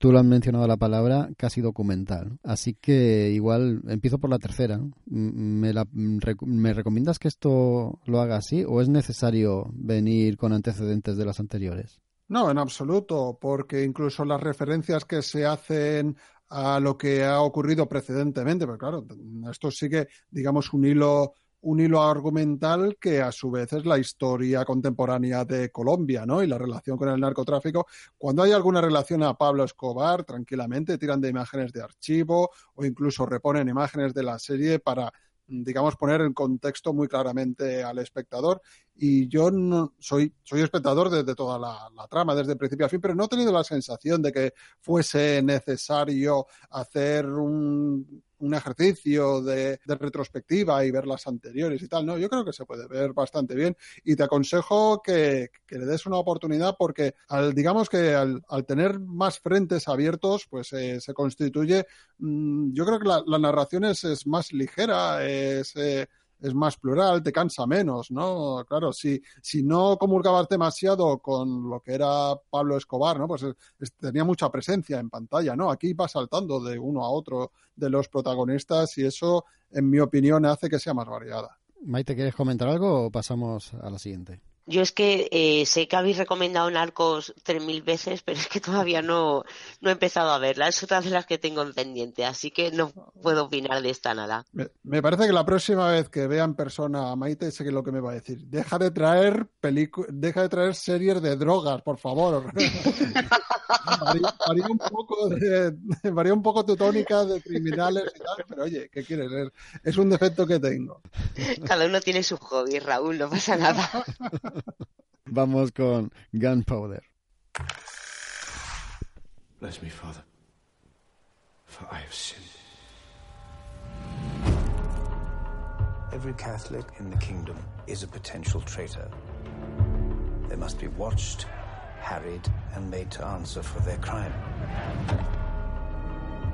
tú lo has mencionado la palabra casi documental. Así que igual empiezo por la tercera. ¿Me, la, ¿Me recomiendas que esto lo haga así o es necesario venir con antecedentes de las anteriores?
No, en absoluto, porque incluso las referencias que se hacen a lo que ha ocurrido precedentemente, pero claro, esto sigue, digamos, un hilo un hilo argumental que a su vez es la historia contemporánea de Colombia, ¿no? Y la relación con el narcotráfico. Cuando hay alguna relación a Pablo Escobar, tranquilamente tiran de imágenes de archivo o incluso reponen imágenes de la serie para digamos, poner en contexto muy claramente al espectador. Y yo no, soy, soy espectador de, de toda la, la, trama, desde principio a fin, pero no he tenido la sensación de que fuese necesario hacer un, un ejercicio de, de, retrospectiva y ver las anteriores y tal, ¿no? Yo creo que se puede ver bastante bien y te aconsejo que, que le des una oportunidad porque al, digamos que al, al tener más frentes abiertos, pues eh, se constituye, mmm, yo creo que la, la narración es, es, más ligera, es... Eh, es más plural, te cansa menos, ¿no? Claro, si, si no comulgabas demasiado con lo que era Pablo Escobar, ¿no? Pues es, tenía mucha presencia en pantalla, ¿no? Aquí va saltando de uno a otro de los protagonistas y eso, en mi opinión, hace que sea más variada.
Maite, ¿quieres comentar algo o pasamos a la siguiente?
Yo es que eh, sé que habéis recomendado Narcos 3.000 veces, pero es que todavía no, no he empezado a verla. Es otra de las que tengo en pendiente, así que no puedo opinar de esta nada.
Me, me parece que la próxima vez que vea en persona a Maite sé que es lo que me va a decir. Deja de traer deja de traer series de drogas, por favor. *laughs* varía, varía un poco de, *laughs* varía un poco tu tónica de criminales y tal, pero oye, ¿qué quieres? Es, es un defecto que tengo.
Cada uno tiene su hobby, Raúl, no pasa nada. *laughs*
Vamos con Gunpowder.
Bless me, Father, for I have sinned.
Every Catholic in the kingdom is a potential traitor. They must be watched, harried, and made to answer for their crime.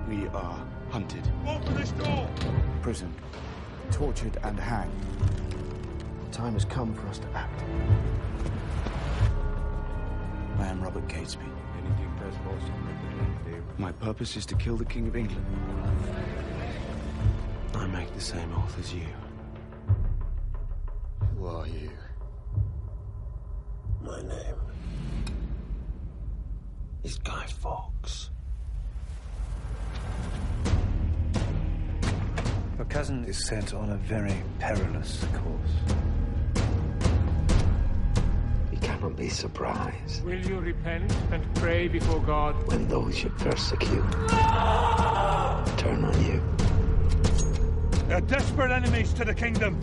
We are hunted,
Open this door!
imprisoned, tortured, and hanged.
The time has come for us to act.
I am Robert Catesby. My purpose is to kill the King of England.
I make the same oath as you.
Who are you?
My name is Guy Fawkes.
Your cousin is sent on a very perilous course.
He cannot be surprised
Will you repent and pray before God?
when those you persecute turn on you.
They're desperate enemies to the kingdom.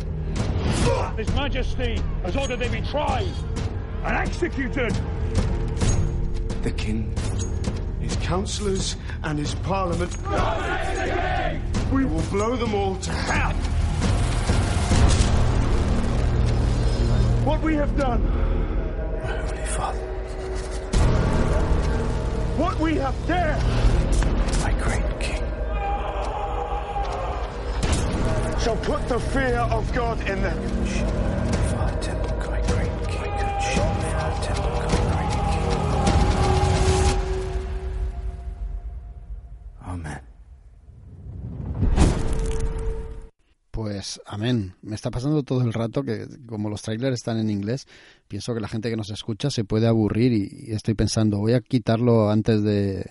His Majesty has ordered they be tried and executed.
The King, his councillors, and his parliament. We will blow them all to hell. What we have done.
Father,
What we have dared.
my great King,
Shall put the fear of God in them.
Pues amén. Me está pasando todo el rato que como los trailers están en inglés, pienso que la gente que nos escucha se puede aburrir y, estoy pensando, voy a quitarlo antes de,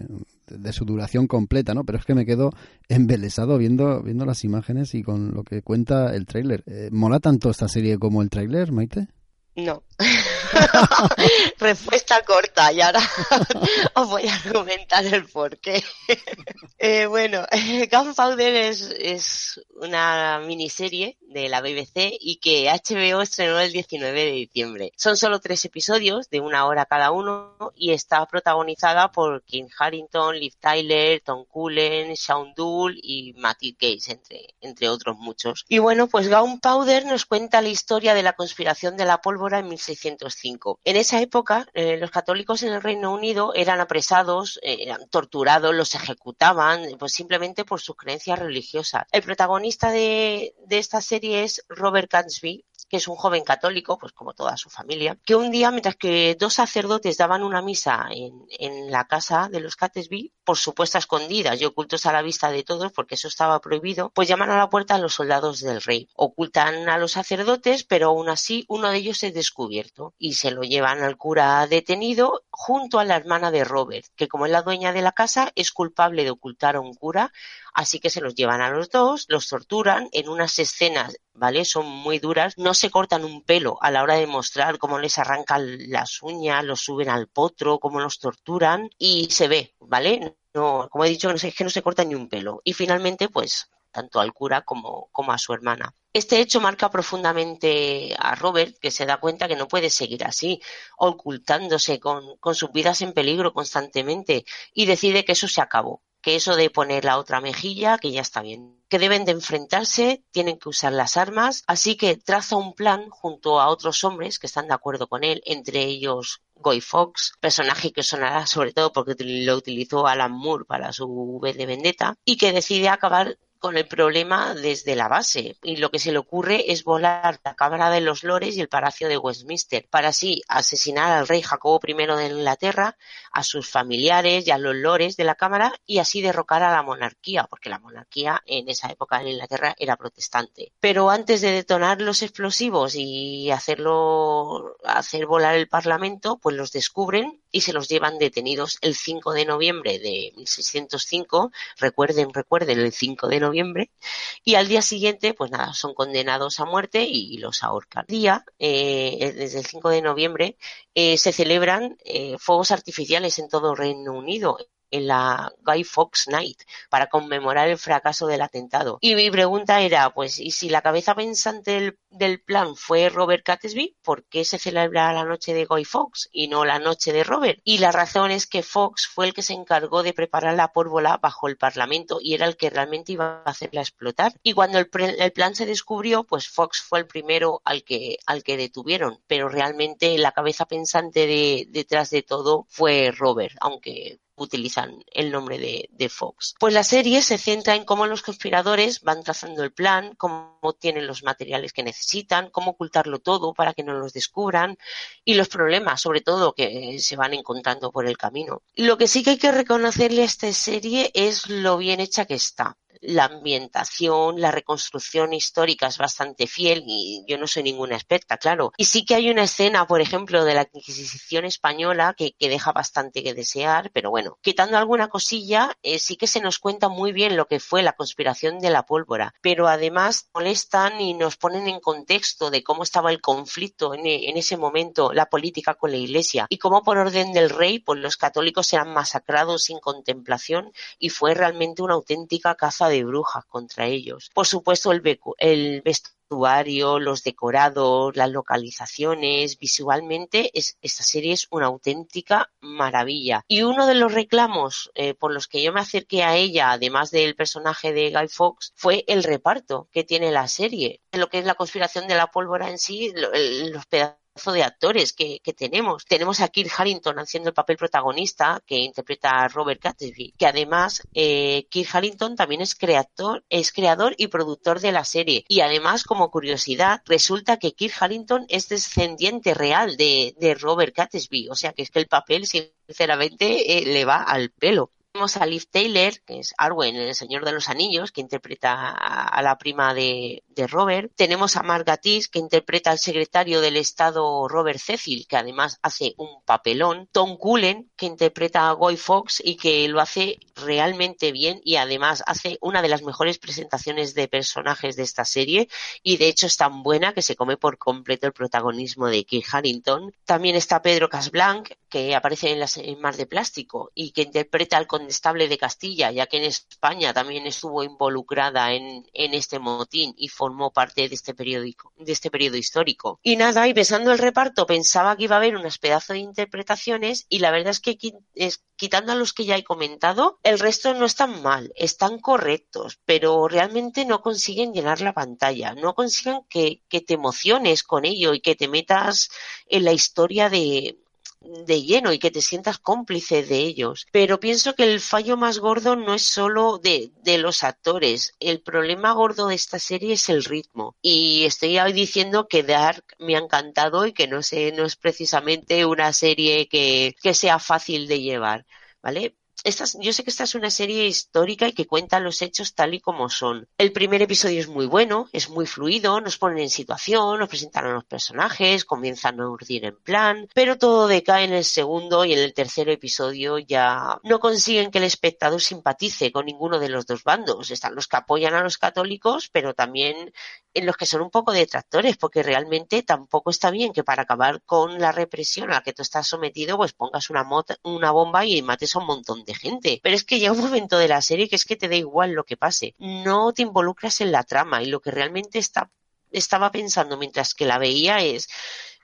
su duración completa, ¿no? Pero es que me quedo embelesado viendo, viendo las imágenes y con lo que cuenta el tráiler. Eh, ¿Mola tanto esta serie como el tráiler, Maite?
No. *laughs* Respuesta corta y ahora *laughs* os voy a argumentar el porqué. *laughs* eh, bueno, Gunpowder es, es una miniserie de la BBC y que HBO estrenó el 19 de diciembre. Son solo tres episodios de una hora cada uno y está protagonizada por Kim Harrington, Liv Tyler, Tom Cullen, Shaun Dool y Matthew Gates, entre, entre otros muchos. Y bueno, pues Gunpowder nos cuenta la historia de la conspiración de la pólvora en 1605. En esa época, eh, los católicos en el Reino Unido eran apresados, eh, eran torturados, los ejecutaban, pues simplemente por sus creencias religiosas. El protagonista de, esta serie es Robert Gansby, que es un joven católico, pues como toda su familia, que un día, mientras que dos sacerdotes daban una misa en, la casa de los Catesby, por supuesto escondidas y ocultos a la vista de todos, porque eso estaba prohibido, pues llaman a la puerta a los soldados del rey. Ocultan a los sacerdotes, pero aún así uno de ellos es descubierto y se lo llevan al cura detenido junto a la hermana de Robert, que como es la dueña de la casa, es culpable de ocultar a un cura, así que se los llevan a los dos, los torturan en unas escenas, ¿vale? Son muy duras, no se cortan un pelo a la hora de mostrar cómo les arrancan las uñas, los suben al potro, cómo los torturan y se ve, ¿vale? No, como he dicho, es que no se corta ni un pelo. Y finalmente, pues, tanto al cura como, a su hermana. Este hecho marca profundamente a Robert, que se da cuenta que no puede seguir así, ocultándose con, con sus vidas en peligro constantemente, y decide que eso se acabó, que eso de poner la otra mejilla, que ya está bien, que deben de enfrentarse, tienen que usar las armas, así que traza un plan junto a otros hombres que están de acuerdo con él, entre ellos Guy Fox, personaje que sonará sobre todo porque lo utilizó Alan Moore para su V de Vendetta, y que decide acabar con el problema desde la base. Y lo que se le ocurre es volar la Cámara de los Lores y el Palacio de Westminster para así asesinar al rey Jacobo I de Inglaterra, a sus familiares y a los lores de la Cámara y así derrocar a la monarquía, porque la monarquía en esa época en Inglaterra era protestante. Pero antes de detonar los explosivos y hacerlo hacer volar el Parlamento, pues los descubren y se los llevan detenidos el 5 de noviembre de 1605. Recuerden, recuerden el 5 de noviembre. Y al día siguiente, pues nada, son condenados a muerte y, los ahorcan. Día, eh, desde el 5 de noviembre, eh, se celebran eh, fuegos artificiales en todo Reino Unido en la Guy Fawkes Night para conmemorar el fracaso del atentado. Y mi pregunta era, pues, ¿y si la cabeza pensante del, plan fue Robert Catesby, por qué se celebra la noche de Guy Fawkes y no la noche de Robert? Y la razón es que Fox fue el que se encargó de preparar la pólvora bajo el Parlamento y era el que realmente iba a hacerla explotar. Y cuando el, plan se descubrió, pues Fox fue el primero al que, al que detuvieron, pero realmente la cabeza pensante de, detrás de todo fue Robert, aunque utilizan el nombre de, Fox. Pues la serie se centra en cómo los conspiradores van trazando el plan, cómo tienen los materiales que necesitan, cómo ocultarlo todo para que no los descubran y los problemas, sobre todo, que se van encontrando por el camino. Lo que sí que hay que reconocerle a esta serie es lo bien hecha que está la ambientación, la reconstrucción histórica es bastante fiel y yo no soy ninguna experta, claro. Y sí que hay una escena, por ejemplo, de la Inquisición española que, deja bastante que desear, pero bueno, quitando alguna cosilla, eh, sí que se nos cuenta muy bien lo que fue la conspiración de la pólvora, pero además molestan y nos ponen en contexto de cómo estaba el conflicto en, en ese momento, la política con la iglesia y cómo por orden del rey, pues los católicos eran masacrados sin contemplación y fue realmente una auténtica caza de brujas contra ellos. Por supuesto, el, vestuario, los decorados, las localizaciones, visualmente, es, esta serie es una auténtica maravilla. Y uno de los reclamos eh, por los que yo me acerqué a ella, además del personaje de Guy Fawkes, fue el reparto que tiene la serie. Lo que es la conspiración de la pólvora en sí, los pedazos de actores que, tenemos. Tenemos a Kit Harrington haciendo el papel protagonista que interpreta a Robert Catesby, que además eh, Kit Harrington también es creador, es creador y productor de la serie. Y además, como curiosidad, resulta que Kit Harrington es descendiente real de, Robert Catesby. O sea que es que el papel, sinceramente, eh, le va al pelo. Tenemos a Liv Taylor, que es Arwen en El Señor de los Anillos, que interpreta a, la prima de, Robert. Tenemos a Mark Gatiss, que interpreta al secretario del Estado Robert Cecil, que además hace un papelón. Tom Cullen, que interpreta a Guy Fox y que lo hace realmente bien y además hace una de las mejores presentaciones de personajes de esta serie y de hecho es tan buena que se come por completo el protagonismo de Kit Harrington. También está Pedro Casblanc, que aparece en, las, en Mar de Plástico y que interpreta al Estable de Castilla, ya que en España también estuvo involucrada en, este motín y formó parte de este periódico, de este periodo histórico. Y nada, y pensando el reparto, pensaba que iba a haber unas pedazos de interpretaciones y la verdad es que quitando a los que ya he comentado, el resto no están mal, están correctos, pero realmente no consiguen llenar la pantalla, no consiguen que te emociones con ello y que te metas en la historia de, de lleno y que te sientas cómplice de ellos. Pero pienso que el fallo más gordo no es solo de, de los actores. El problema gordo de esta serie es el ritmo. Y estoy hoy diciendo que Dark me ha encantado y que no sé, no es precisamente una serie que, que sea fácil de llevar. ¿Vale? Yo sé que esta es una serie histórica y que cuenta los hechos tal y como son. El primer episodio es muy bueno, es muy fluido, nos ponen en situación, nos presentan a los personajes, comienzan a urdir en plan, pero todo decae en el segundo y en el tercer episodio ya no consiguen que el espectador simpatice con ninguno de los dos bandos. Están los que apoyan a los católicos, pero también en los que son un poco detractores, porque realmente tampoco está bien que para acabar con la represión a la que tú estás sometido, pues pongas una, una bomba y mates a un montón de gente. Pero es que llega un momento de la serie que es que te da igual lo que pase. No te involucras en la trama y lo que realmente está, estaba pensando mientras que la veía es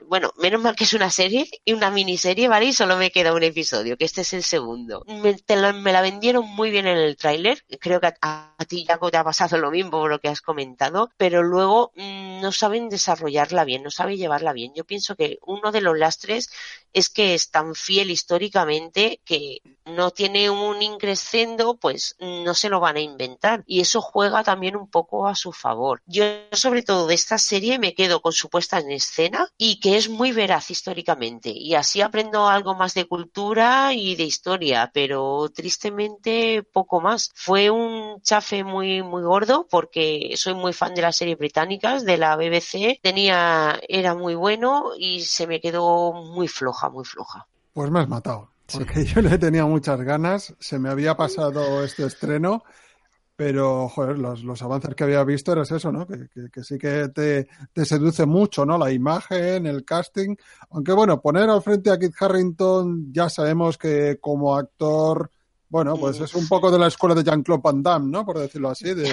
bueno, menos mal que es una serie y una miniserie, ¿vale? Y solo me queda un episodio, que este es el segundo. Me, la, vendieron muy bien en el tráiler, creo que a, ti, Jaco, te ha pasado lo mismo por lo que has comentado, pero luego mm, no saben desarrollarla bien, no saben llevarla bien. Yo pienso que uno de los lastres es que es tan fiel históricamente que no tiene un increscendo, pues no se lo van a inventar. Y eso juega también un poco a su favor. Yo, sobre todo de esta serie, me quedo con su puesta en escena y que es muy veraz históricamente. Y así aprendo algo más de cultura y de historia, pero tristemente poco más. Fue un chafe muy, muy gordo porque soy muy fan de las series británicas, de la BBC. Tenía, era muy bueno y se me quedó muy floja, muy floja.
Pues me has matado. Porque *laughs* yo le tenía muchas ganas, se me había pasado este estreno, pero joder, los, los avances que había visto eres eso, ¿no? Que, que, que sí que te, te, seduce mucho, ¿no? La imagen, el casting. Aunque bueno, poner al frente a Kit Harrington, ya sabemos que como actor, bueno, pues es un poco de la escuela de Jean-Claude Van Damme, ¿no? Por decirlo así, de,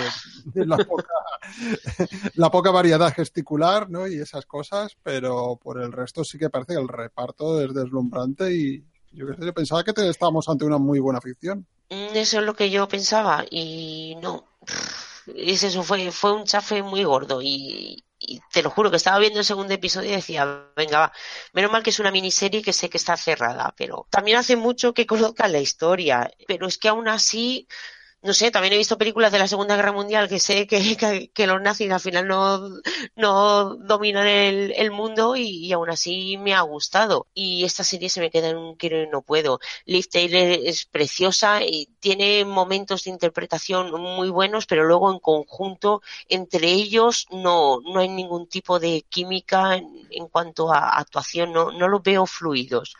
de la, poca, *laughs* la poca variedad gesticular, ¿no? Y esas cosas, pero por el resto sí que parece que el reparto es deslumbrante y, yo, yo pensaba que estábamos ante una muy buena ficción.
Eso es lo que yo pensaba y no. Es eso, fue, fue un chafe muy gordo y, y, te lo juro que estaba viendo el segundo episodio y decía, venga, va, menos mal que es una miniserie que sé que está cerrada, pero también hace mucho que conozcan la historia, pero es que aún así no sé, también he visto películas de la Segunda Guerra Mundial que sé *laughs* que, los nazis al final no, no dominan el, el mundo y, y, aún así me ha gustado. Y esta serie se me queda en un quiero y no puedo. Liv Taylor es preciosa y tiene momentos de interpretación muy buenos, pero luego en conjunto entre ellos no, no hay ningún tipo de química en, en cuanto a actuación, no, no los veo fluidos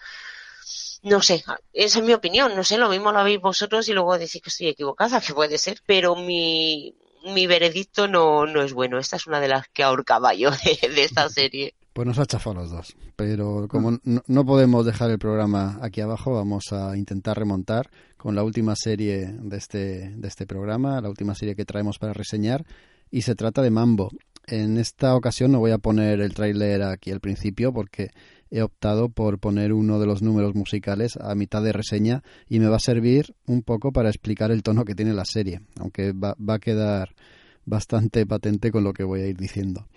no sé, esa es mi opinión, no sé, lo mismo lo habéis vosotros y luego decís que estoy equivocada, *laughs* que puede ser, pero mi, mi veredicto no, no es bueno. Esta es una de las que ahorcaba yo de, de esta serie.
Pues nos ha chafado los dos. Pero como no, no, podemos dejar el programa aquí abajo, vamos a intentar remontar con la última serie de este, de este programa, la última serie que traemos para reseñar, y se trata de Mambo. En esta ocasión no voy a poner el tráiler aquí al principio porque he optado por poner uno de los números musicales a mitad de reseña y me va a servir un poco para explicar el tono que tiene la serie, aunque va, a quedar bastante patente con lo que voy a ir diciendo.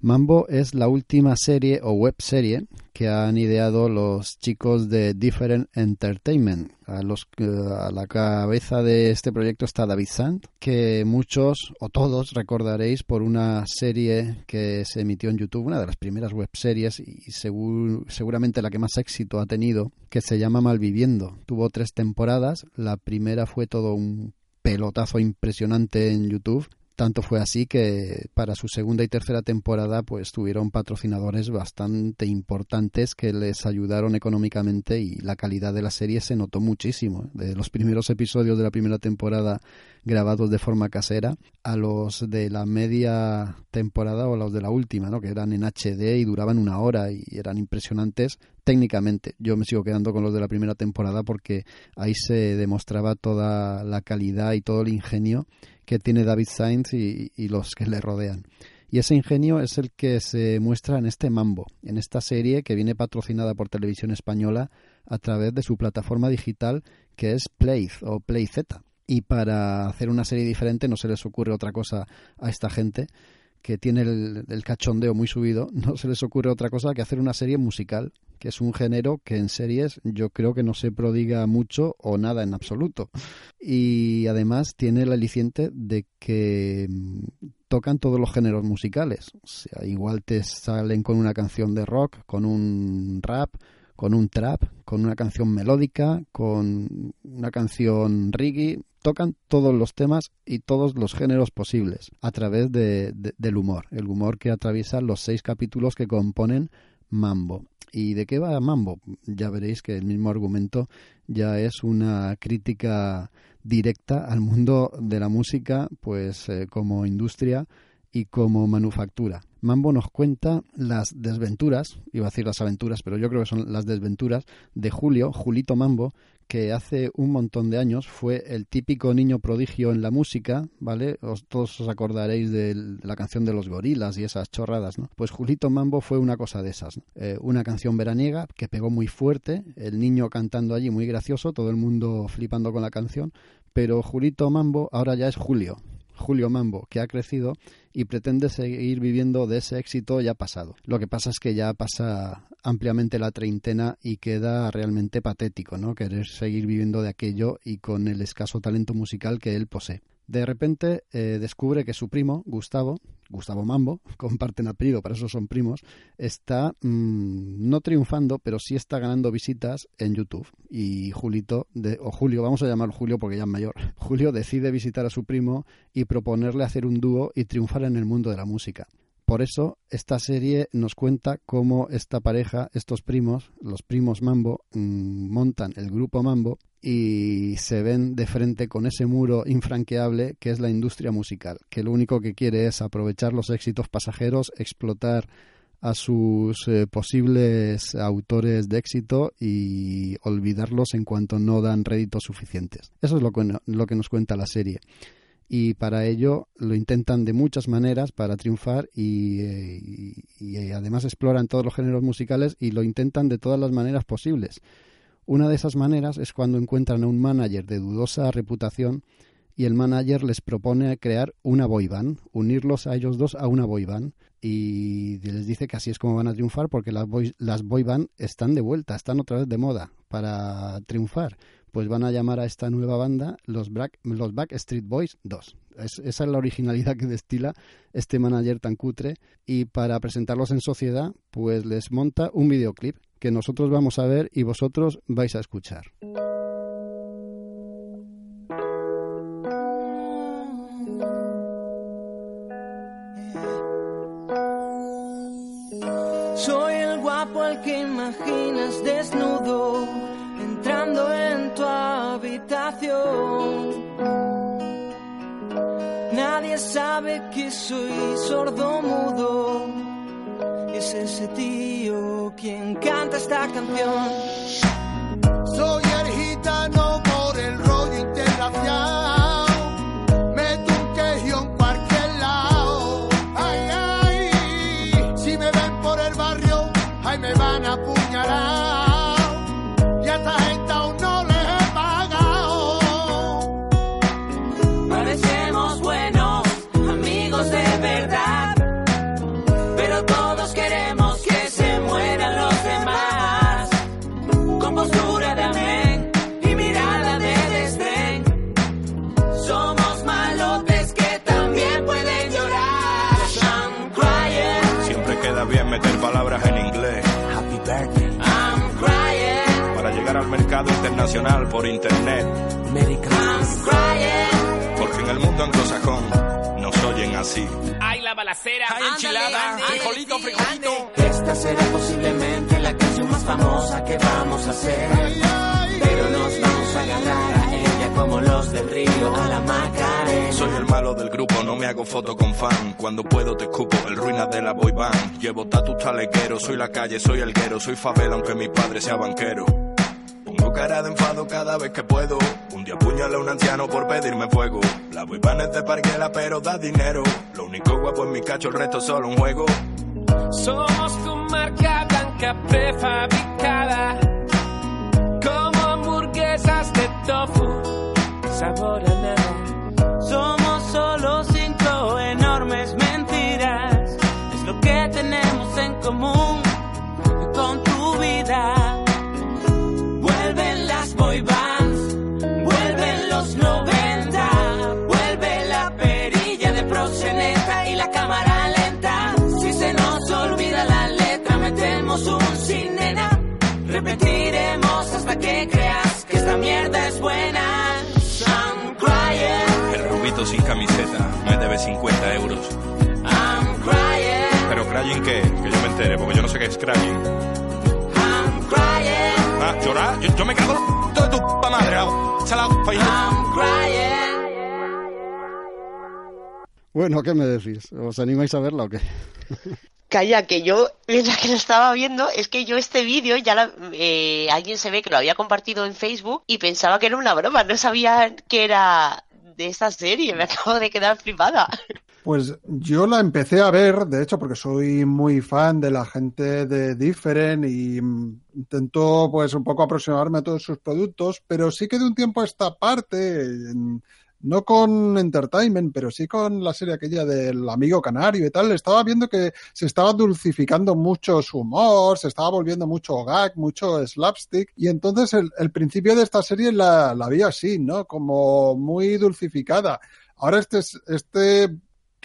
Mambo es la última serie o web serie que han ideado los chicos de Different Entertainment. A, los, a la cabeza de este proyecto está David Sand, que muchos o todos recordaréis por una serie que se emitió en YouTube, una de las primeras web series y segur, seguramente la que más éxito ha tenido, que se llama Malviviendo. Tuvo tres temporadas, la primera fue todo un pelotazo impresionante en YouTube tanto fue así que para su segunda y tercera temporada pues tuvieron patrocinadores bastante importantes que les ayudaron económicamente y la calidad de la serie se notó muchísimo. De los primeros episodios de la primera temporada grabados de forma casera a los de la media temporada o los de la última, ¿no? que eran en HD y duraban una hora y eran impresionantes técnicamente. Yo me sigo quedando con los de la primera temporada porque ahí se demostraba toda la calidad y todo el ingenio que tiene David Sainz y, y, los que le rodean. Y ese ingenio es el que se muestra en este Mambo, en esta serie que viene patrocinada por Televisión Española a través de su plataforma digital que es Play o PlayZ. Y para hacer una serie diferente no se les ocurre otra cosa a esta gente que tiene el, el, cachondeo muy subido, no se les ocurre otra cosa que hacer una serie musical, que es un género que en series yo creo que no se prodiga mucho o nada en absoluto. Y además tiene el aliciente de que mm, tocan todos los géneros musicales. O sea, igual te salen con una canción de rock, con un rap, con un trap, con una canción melódica, con una canción reggae, tocan todos los temas y todos los géneros posibles a través de, de, del humor, el humor que atraviesa los seis capítulos que componen Mambo. ¿Y de qué va Mambo? Ya veréis que el mismo argumento ya es una crítica directa al mundo de la música, pues eh, como industria y como manufactura. Mambo nos cuenta las desventuras, iba a decir las aventuras, pero yo creo que son las desventuras de Julio, Julito Mambo, que hace un montón de años fue el típico niño prodigio en la música, ¿vale? Os, todos os acordaréis de la canción de los gorilas y esas chorradas, ¿no? Pues Julito Mambo fue una cosa de esas, ¿no? eh, una canción veraniega que pegó muy fuerte, el niño cantando allí muy gracioso, todo el mundo flipando con la canción, pero Julito Mambo ahora ya es Julio, Julio Mambo, que ha crecido y pretende seguir viviendo de ese éxito ya pasado. Lo que pasa es que ya pasa ampliamente la treintena y queda realmente patético, ¿no? Querer seguir viviendo de aquello y con el escaso talento musical que él posee. De repente eh, descubre que su primo, Gustavo, Gustavo Mambo, *laughs* comparten apellido, para eso son primos, está mmm, no triunfando, pero sí está ganando visitas en YouTube. Y Julito, de, o Julio, vamos a llamarlo Julio porque ya es mayor, *laughs* Julio decide visitar a su primo y proponerle hacer un dúo y triunfar en el mundo de la música. Por eso, esta serie nos cuenta cómo esta pareja, estos primos, los primos Mambo, mmm, montan el grupo Mambo y se ven de frente con ese muro infranqueable que es la industria musical, que lo único que quiere es aprovechar los éxitos pasajeros, explotar a sus eh, posibles autores de éxito y olvidarlos en cuanto no dan réditos suficientes. Eso es lo que, lo que nos cuenta la serie y para ello lo intentan de muchas maneras para triunfar y, eh, y, y, además exploran todos los géneros musicales y lo intentan de todas las maneras posibles. Una de esas maneras es cuando encuentran a un manager de dudosa reputación y el manager les propone crear una boy band, unirlos a ellos dos a una boy band y les dice que así es como van a triunfar porque las boy, las band están de vuelta, están otra vez de moda para triunfar pues van a llamar a esta nueva banda los, Black, los Backstreet Boys 2. Es, esa es la originalidad que destila este manager tan cutre y para presentarlos en sociedad pues les monta un videoclip que nosotros vamos a ver y vosotros vais a escuchar.
Soy el guapo al que imaginas desnudo entrando en tu habitación. Nadie sabe que soy sordo mudo. Esta canción.
Meter palabras en inglés.
Happy birthday. I'm crying,
Para llegar al mercado internacional por internet.
I'm crying.
Porque en el mundo anglosajón nos oyen así.
Hay la balacera,
hay enchilada,
frijolito, frijolito.
Esta será posiblemente la canción más famosa que vamos a hacer. Pero nos vamos a ella como los del río a la Macarena.
Soy el malo del grupo, no me hago foto con fan. Cuando puedo te escupo, el ruina de la boy band. Llevo tatus talequero, soy la calle, soy el guero, soy favela aunque mi padre sea banquero. Pongo cara de enfado cada vez que puedo. Un día apuñalé a un anciano por pedirme fuego. La boy band es de parguela pero da dinero. Lo único guapo es mi cacho, el resto es solo un juego.
Somos tu marca blanca prefabricada. Como hamburguesas de tofu, sabor. Somos solo cinco enormes mentiras. Es lo que tenemos en común con tu vida. Vuelven las boy crying,
qué? Que yo me entere, porque yo no sé qué es crying.
I'm crying,
Ah, llorar, yo, yo me cago en de tu madre.
I'm crying.
Bueno, ¿qué me decís? ¿Os animáis a verla o qué? *laughs*
Calla, que yo, mientras que lo estaba viendo, es que yo este vídeo ya la- eh, alguien se ve que lo había compartido en Facebook y pensaba que era una broma, no sabía que era de esta serie, me acabo de quedar flipada.
Pues yo la empecé a ver, de hecho, porque soy muy fan de la gente de Different y mm, intento pues un poco aproximarme a todos sus productos, pero sí que de un tiempo a esta parte, no con Entertainment, pero sí con la serie aquella del amigo canario y tal, estaba viendo que se estaba dulcificando mucho su humor, se estaba volviendo mucho gag, mucho slapstick, y entonces el, el principio de esta serie la, la vi así, ¿no? Como muy dulcificada. Ahora este, es- este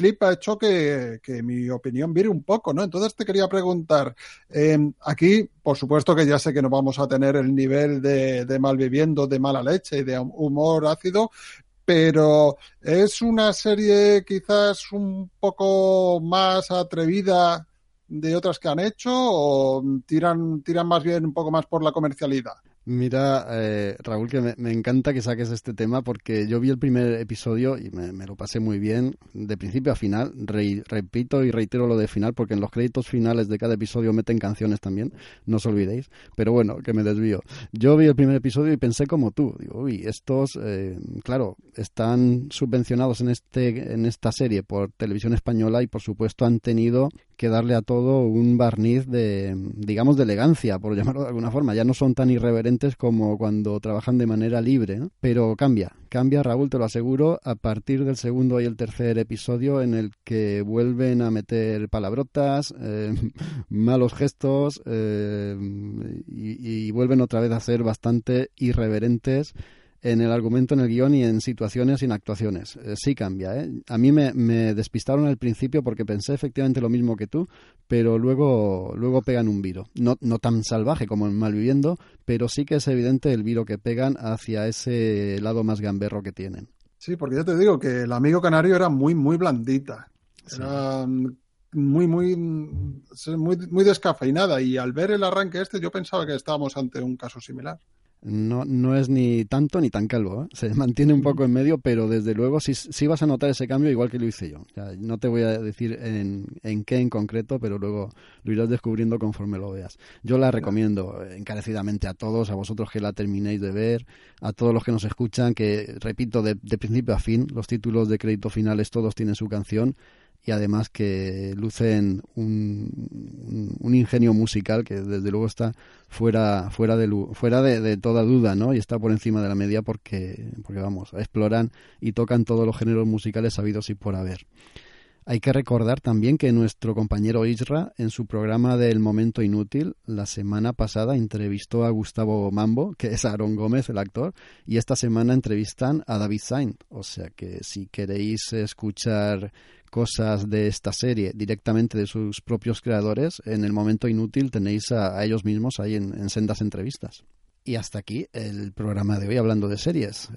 clip ha hecho que, que mi opinión vire un poco, ¿no? Entonces te quería preguntar, eh, aquí, por supuesto que ya sé que no vamos a tener el nivel de, de malviviendo, de mala leche y de humor ácido, pero es una serie quizás un poco más atrevida de otras que han hecho o tiran, tiran más bien un poco más por la comercialidad.
Mira, eh, Raúl, que me, encanta que saques este tema porque yo vi el primer episodio y me, lo pasé muy bien, de principio a final. Re- repito y reitero lo de final porque en los créditos finales de cada episodio meten canciones también, no os olvidéis. Pero bueno, que me desvío. Yo vi el primer episodio y pensé como tú. Digo, uy, estos, eh, claro, están subvencionados en, este, en esta serie por televisión española y por supuesto han tenido que darle a todo un barniz de, digamos, de elegancia, por *laughs* llamarlo de alguna forma. Ya no son tan irreverentes como cuando trabajan de manera libre. Pero cambia, cambia, Raúl, te lo aseguro, a partir del segundo y el tercer episodio en el que vuelven a meter palabrotas, *laughs* eh, malos gestos eh, y vuelven otra vez a ser bastante irreverentes en el argumento, en el guion y en situaciones y en actuaciones. Eh, sí cambia, ¿eh? A mí me, me despistaron al principio porque pensé efectivamente lo mismo que tú, pero luego, luego pegan un viro. No, no tan salvaje como en Malviviendo, pero sí que es evidente el viro que pegan hacia ese lado más gamberro que tienen.
Sí, porque ya te digo que el amigo canario era muy, muy blandita. Era mm, muy, muy, muy, muy descafeinada. Y al ver el arranque este, yo pensaba que estábamos ante un caso similar.
No, no es ni tanto ni tan calvo, ¿eh? se *laughs* mantiene un poco en medio, pero desde luego sí, sí vas a notar ese cambio igual que lo hice yo. No te voy a decir en, en qué en concreto, pero luego lo irás descubriendo conforme lo veas. Yo la recomiendo encarecidamente a todos, a vosotros que la terminéis de ver, a todos los que nos escuchan, que repito, de, de principio a fin, los títulos de crédito finales todos tienen su canción y además que lucen un, un, ingenio musical que desde luego está fuera fuera de fuera de, de, toda duda no y está por encima de la media porque porque vamos exploran y tocan todos los géneros musicales sabidos y por haber hay que recordar también que nuestro compañero Isra, en su programa del Momento Inútil, la semana pasada entrevistó a Gustavo Mambo, que es Aaron Gómez, el actor, y esta semana entrevistan a David Saint. O sea que si queréis escuchar cosas de esta serie directamente de sus propios creadores, en el Momento Inútil tenéis a, ellos mismos ahí en, en sendas entrevistas. Y hasta aquí el programa de hoy hablando de series.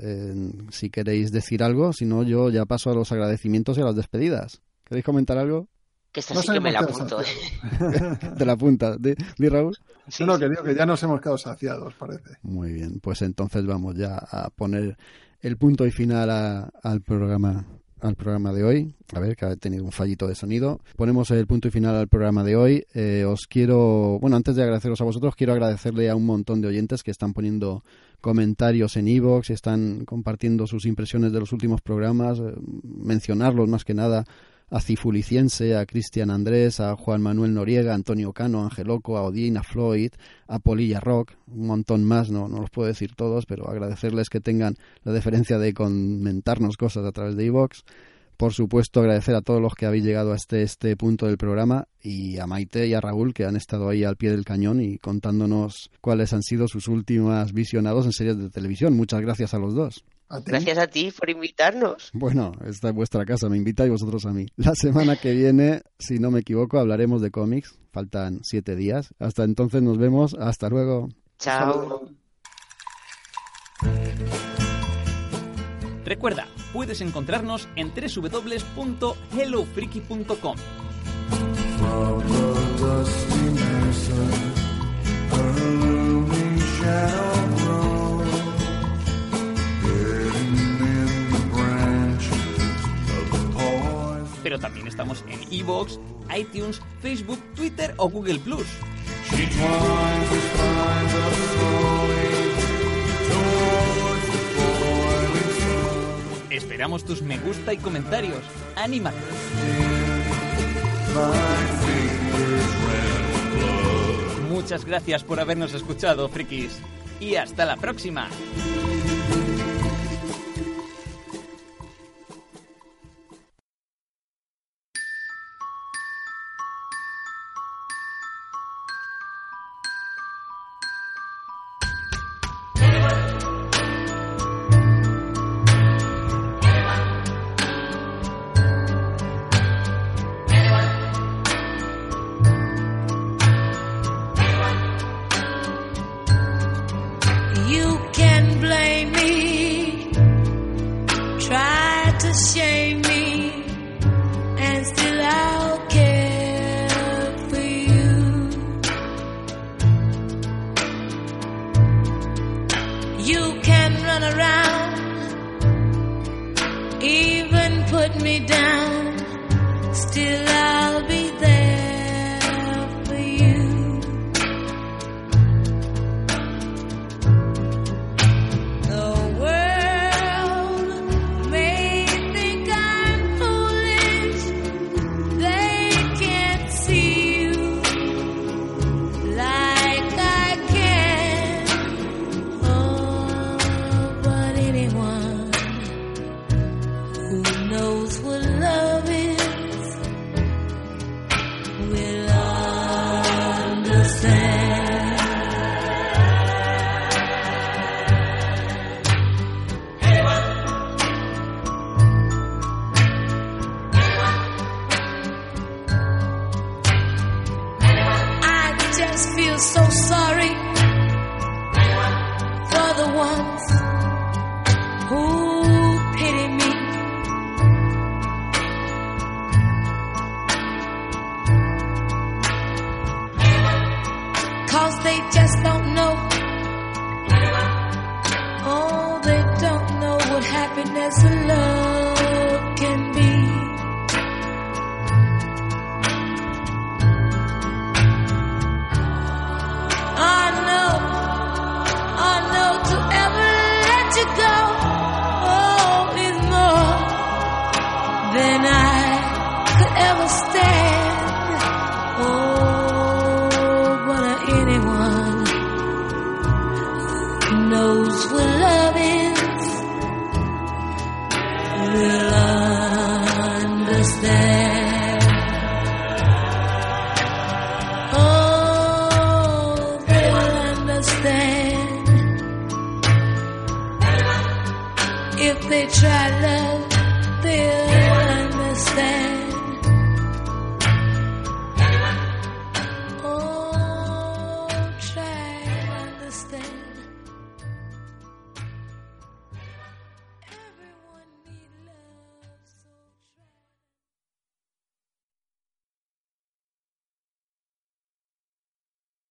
Si queréis decir algo, si no, yo ya paso a los agradecimientos y a las despedidas. ¿Queréis comentar algo?
Que esta no sí que me la apunto. ¿eh? *laughs*
¿De la punta? ¿De, ¿De Raúl?
Sí, no, que digo que ya nos hemos quedado saciados, parece.
Muy bien, pues entonces vamos ya a poner el punto y final a, al programa al programa de hoy. A ver, que ha tenido un fallito de sonido. Ponemos el punto y final al programa de hoy. Eh, os quiero, bueno, antes de agradeceros a vosotros, quiero agradecerle a un montón de oyentes que están poniendo comentarios en iVoox, están compartiendo sus impresiones de los últimos programas, eh, mencionarlos más que nada a Cifuliciense, a Cristian Andrés, a Juan Manuel Noriega, a Antonio Cano, a Angeloco, a Odín, a Floyd, a Polilla Rock, un montón más, no, no los puedo decir todos, pero agradecerles que tengan la deferencia de comentarnos cosas a través de iVoox. Por supuesto, agradecer a todos los que habéis llegado hasta este punto del programa y a Maite y a Raúl que han estado ahí al pie del cañón y contándonos cuáles han sido sus últimas visionados en series de televisión. Muchas gracias a los dos.
¿A Gracias a ti por invitarnos.
Bueno, esta es vuestra casa, me invitáis vosotros a mí. La semana que viene, si no me equivoco, hablaremos de cómics. Faltan siete días. Hasta entonces nos vemos. Hasta luego.
Chao.
Recuerda, puedes encontrarnos en www.hellofreaky.com. Pero también estamos en iVoox, iTunes, Facebook, Twitter o Google Plus. Esperamos tus me gusta y comentarios. ¡Anímate! Muchas gracias por habernos escuchado, frikis. Y hasta la próxima.